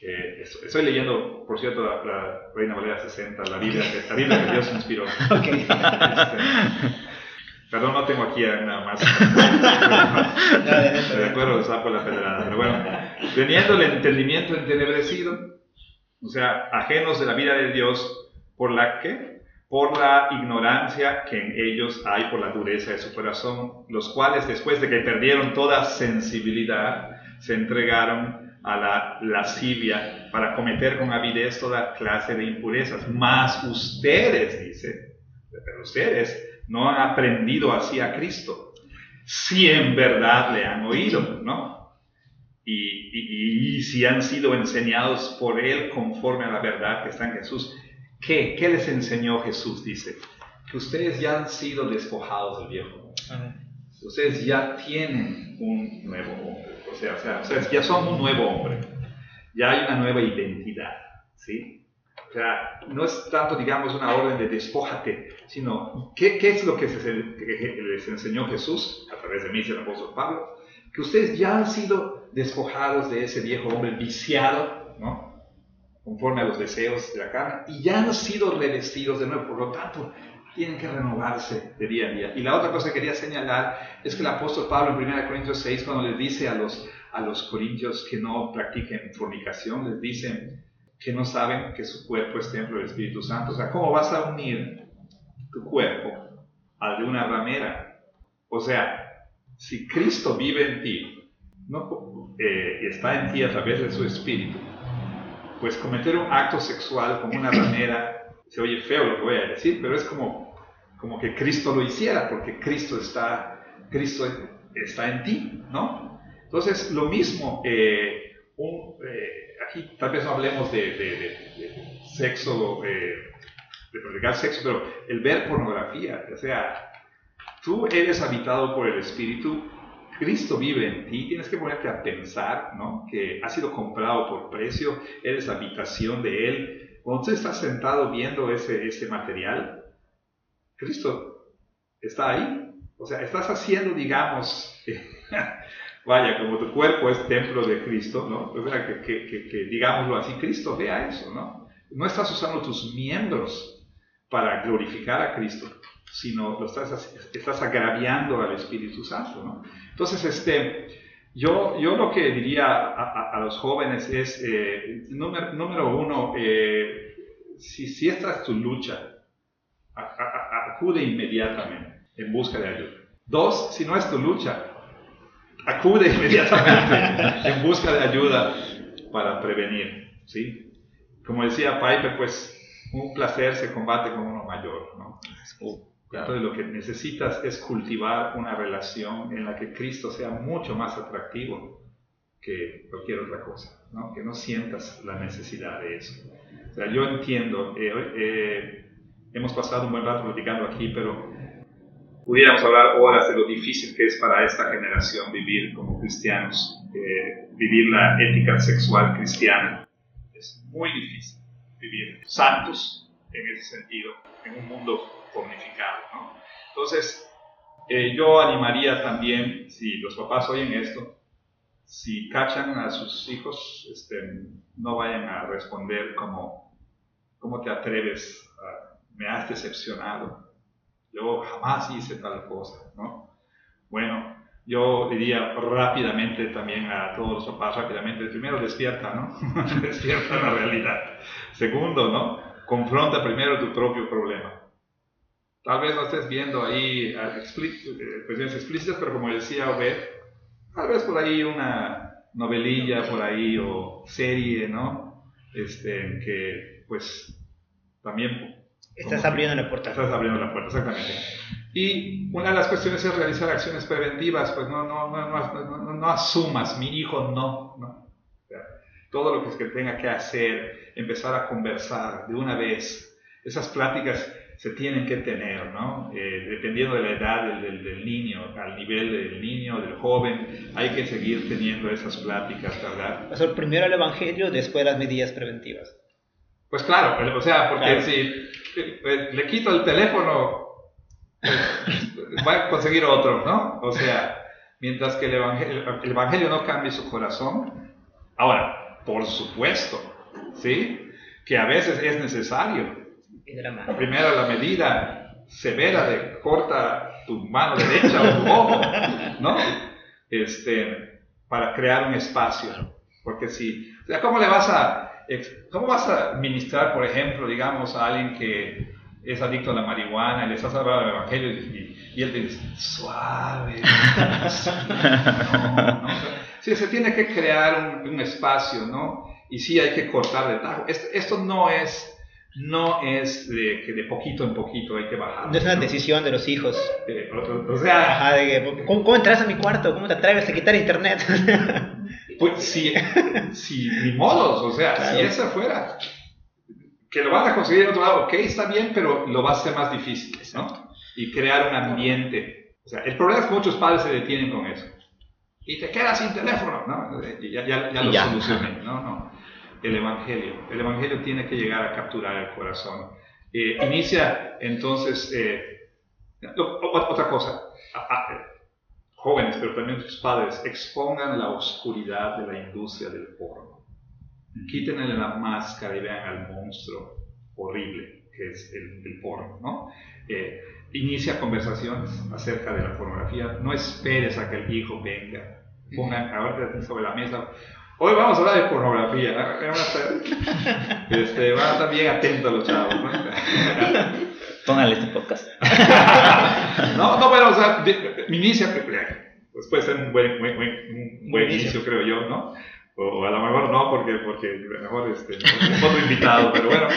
Eh, estoy leyendo, por cierto, la, Reina Valera 60, la Biblia, la Biblia que Dios inspiró. [LAUGHS] Perdón, no tengo aquí nada más. [LAUGHS] [LAUGHS] de acuerdo, sapo la pedrada. Pero bueno, teniendo el entendimiento entenebrecido, o sea, ajenos de la vida de Dios, ¿por la qué? Por la ignorancia que en ellos hay, por la dureza de su corazón, los cuales después de que perdieron toda sensibilidad, se entregaron a la lascivia para cometer con avidez toda clase de impurezas. Más ustedes, dice, pero ustedes no han aprendido así a Cristo, si en verdad le han oído, ¿no? Y, si han sido enseñados por Él conforme a la verdad que está en Jesús. ¿Qué? ¿Qué les enseñó Jesús? Dice, que ustedes ya han sido despojados del viejo. Ustedes ya tienen un nuevo hombre. O sea, o sea, ustedes ya son un nuevo hombre. Ya hay una nueva identidad. ¿Sí? O sea, no es tanto, digamos, una orden de despójate, sino ¿qué, qué es lo que, les enseñó Jesús a través de mí, el apóstol Pablo? Que ustedes ya han sido despojados de ese viejo hombre viciado, ¿no? Conforme a los deseos de la carne, y ya han sido revestidos de nuevo. Por lo tanto, tienen que renovarse de día a día. Y la otra cosa que quería señalar es que el apóstol Pablo en 1 Corintios 6, cuando les dice a los, a los corintios que no practiquen fornicación, les dice, que no saben que su cuerpo es templo del Espíritu Santo. O sea, ¿cómo vas a unir tu cuerpo al de una ramera? O sea, si Cristo vive en ti, no, eh, está en ti a través de su Espíritu, pues cometer un acto sexual como una ramera, se oye feo lo que voy a decir, pero es como, como que Cristo lo hiciera, porque Cristo está, Cristo está en ti, ¿no? Entonces, lo mismo, eh, un, eh, aquí tal vez no hablemos de, sexo, eh, de practicar sexo, pero el ver pornografía, o sea, tú eres habitado por el Espíritu, Cristo vive en ti, tienes que ponerte a pensar, ¿no? Que ha sido comprado por precio, eres habitación de Él. Cuando estás sentado viendo ese, ese material, Cristo está ahí. O sea, estás haciendo, digamos, [LAUGHS] vaya, como tu cuerpo es templo de Cristo, ¿no? O sea, que, que, que, digámoslo así, Cristo vea eso, ¿no? No estás usando tus miembros para glorificar a Cristo, sino lo estás, estás agraviando al Espíritu Santo, ¿no? Entonces, este, yo, yo lo que diría a, a, los jóvenes es, eh, número, número, uno, eh, si, si esta es tu lucha, acude inmediatamente en busca de ayuda. Dos, si no es tu lucha, acude [LAUGHS] inmediatamente en busca de ayuda para prevenir, ¿sí? Como decía Piper, pues un placer se combate con uno mayor, ¿no? Entonces lo que necesitas es cultivar una relación en la que Cristo sea mucho más atractivo que cualquier otra cosa, ¿no? Que no sientas la necesidad de eso. O sea, yo entiendo, eh, eh, hemos pasado un buen rato platicando aquí, pero pudiéramos hablar horas de lo difícil que es para esta generación vivir como cristianos, eh, vivir la ética sexual cristiana. Es muy difícil vivir santos en ese sentido, en un mundo Entonces, eh, yo animaría también, si los papás oyen esto, si cachan a sus hijos, este, no vayan a responder como, ¿cómo te atreves? me has decepcionado yo jamás hice tal cosa, ¿no? Bueno, yo diría rápidamente también a todos los papás, rápidamente, primero despierta, ¿no? [LAUGHS] despierta la realidad. Segundo, ¿no? Confronta primero tu propio problema. Tal vez no estés viendo ahí eh, cuestiones explícitas, pero como decía Obed, tal vez por ahí una novelilla por ahí o serie, ¿no? Este, que pues también Estás abriendo la puerta. Estás abriendo la puerta, exactamente. Y una de las cuestiones es realizar acciones preventivas, pues no, no, no, no, asumas, mi hijo no, no. todo lo que tenga que hacer, empezar a conversar de una vez, esas pláticas se tienen que tener, ¿no? Eh, dependiendo de la edad del, del, niño, al nivel del niño, del joven, hay que seguir teniendo esas pláticas, ¿verdad? O primero el Evangelio, después las medidas preventivas. Pues claro, o sea, porque si pues, le quito el teléfono, pues, va a conseguir otro, ¿no? O sea, mientras que el evangelio, el evangelio no cambie su corazón. Ahora, por supuesto, ¿sí? Que a veces es necesario. Primero la medida severa de corta tu mano derecha o tu ojo, ¿no? Este, para crear un espacio. Porque si, o ¿cómo le vas a, cómo vas a ministrar, por ejemplo, digamos, a alguien que es adicto a la marihuana y le estás hablando del evangelio y, él te dice, suave, [LAUGHS] no, no, sí, se tiene que crear un, espacio, ¿no? Y sí hay que cortar de tajo. Esto no es no es de que de poquito en poquito hay que bajar. No es una decisión de los hijos. Eh, o, sea, ¿cómo, entras a mi cuarto? ¿Cómo te atreves a quitar internet? [LAUGHS] pues sí, sí, ni modos, o sea, si es afuera, que lo van a conseguir en otro lado, ok, está bien, pero lo va a hacer más difícil, ¿no? Y crear un ambiente. O sea, el problema es que muchos padres se detienen con eso. Y te quedas sin teléfono, ¿no? Y ya, ya, ya lo solucioné, ¿no? No el Evangelio. El Evangelio tiene que llegar a capturar el corazón. Eh, inicia entonces, eh, otra cosa, jóvenes, pero también sus padres, expongan la oscuridad de la industria del porno. Quítenle la máscara y vean al monstruo horrible que es el, porno, ¿no? Eh, inicia conversaciones acerca de la pornografía. No esperes a que el hijo venga. Pongan ahora sobre la mesa Hoy vamos a hablar de pornografía. Este, van a estar bien atentos los chavos. ¿no? Póngale este podcast. [LAUGHS] no, no, pero, o sea, mi inicio, pues puede ser un buen, buen, un buen inicio, creo yo, ¿no? O, a lo mejor no, porque, porque a lo mejor este, otro invitado, pero bueno.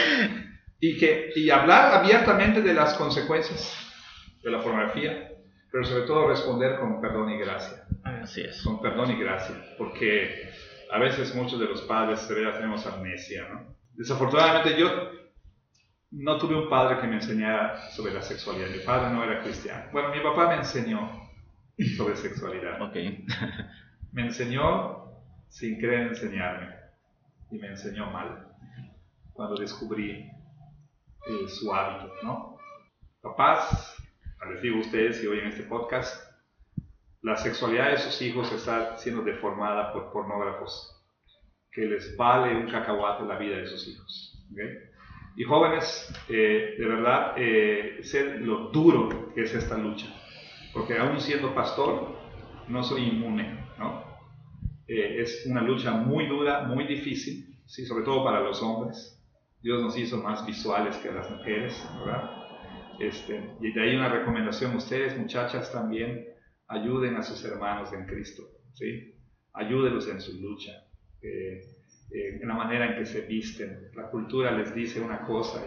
Y, que, y hablar abiertamente de las consecuencias de la pornografía, pero sobre todo responder con perdón y gracia. Así es. Con perdón y gracia, porque a veces muchos de los padres verdad tenemos amnesia, ¿no? Desafortunadamente yo no tuve un padre que me enseñara sobre la sexualidad. Mi padre no era cristiano. Bueno, mi papá me enseñó sobre sexualidad. Okay. [LAUGHS] me enseñó sin querer enseñarme y me enseñó mal cuando descubrí eh, su hábito, ¿no? Papás, les digo a ustedes si oyen este podcast, la sexualidad de sus hijos está siendo deformada por pornógrafos, que les vale un cacahuate la vida de sus hijos. Y jóvenes, eh, de verdad, eh, sé lo duro que es esta lucha, porque aún siendo pastor, no soy inmune, ¿no? Eh, es una lucha muy dura, muy difícil, ¿sí? sobre todo para los hombres. Dios nos hizo más visuales que las mujeres, ¿verdad? Este, y de ahí una recomendación a ustedes, muchachas, también, ayuden a sus hermanos en Cristo, ¿sí? Ayúdenlos en su lucha, eh, eh, en la manera en que se visten. La cultura les dice una cosa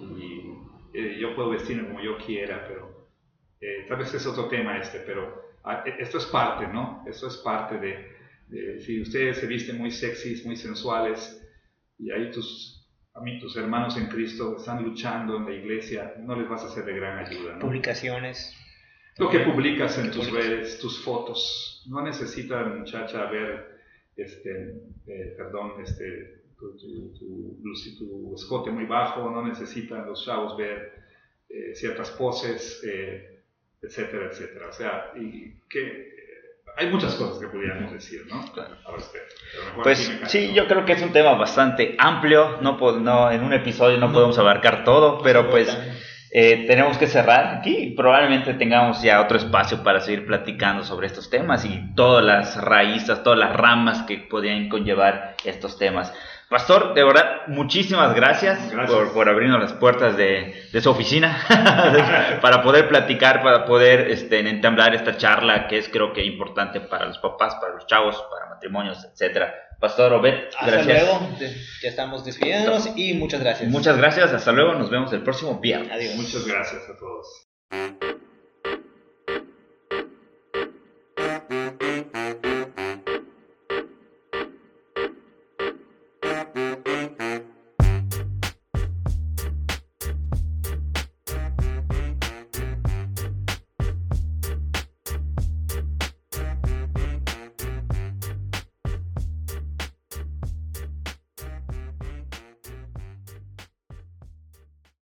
y, eh, yo puedo vestirme como yo quiera, pero tal vez es otro tema este, pero ah, e, esto es parte, ¿no? Esto es parte de, si ustedes se visten muy sexys, muy sensuales, y ahí tus, a mí, tus hermanos en Cristo están luchando en la iglesia, no les vas a hacer de gran ayuda. ¿no? Publicaciones. Lo que publicas en tus redes, tus fotos. No necesita muchacha ver, este, eh, perdón, este, tu, tu, escote muy bajo, no necesitan los chavos ver eh, ciertas poses, eh, etcétera, etcétera. O sea, y que hay muchas cosas que podríamos decir, ¿no? Claro. Pues sí, yo creo que es un tema bastante amplio, no, no en un episodio no, podemos abarcar todo, pero pues eh, tenemos que cerrar aquí. Probablemente tengamos ya otro espacio para seguir platicando sobre estos temas y todas las raíces, todas las ramas que podrían conllevar estos temas. Pastor, de verdad, muchísimas gracias, Por, por, abrirnos las puertas de, de su oficina [LAUGHS] para poder platicar, para poder este, entablar esta charla que es creo que importante para los papás, para los chavos, para matrimonios, etcétera. Pastor Obed, gracias. Hasta luego, ya estamos despidiéndonos y muchas gracias. Muchas gracias, hasta luego, nos vemos el próximo viernes. Adiós. Muchas gracias a todos.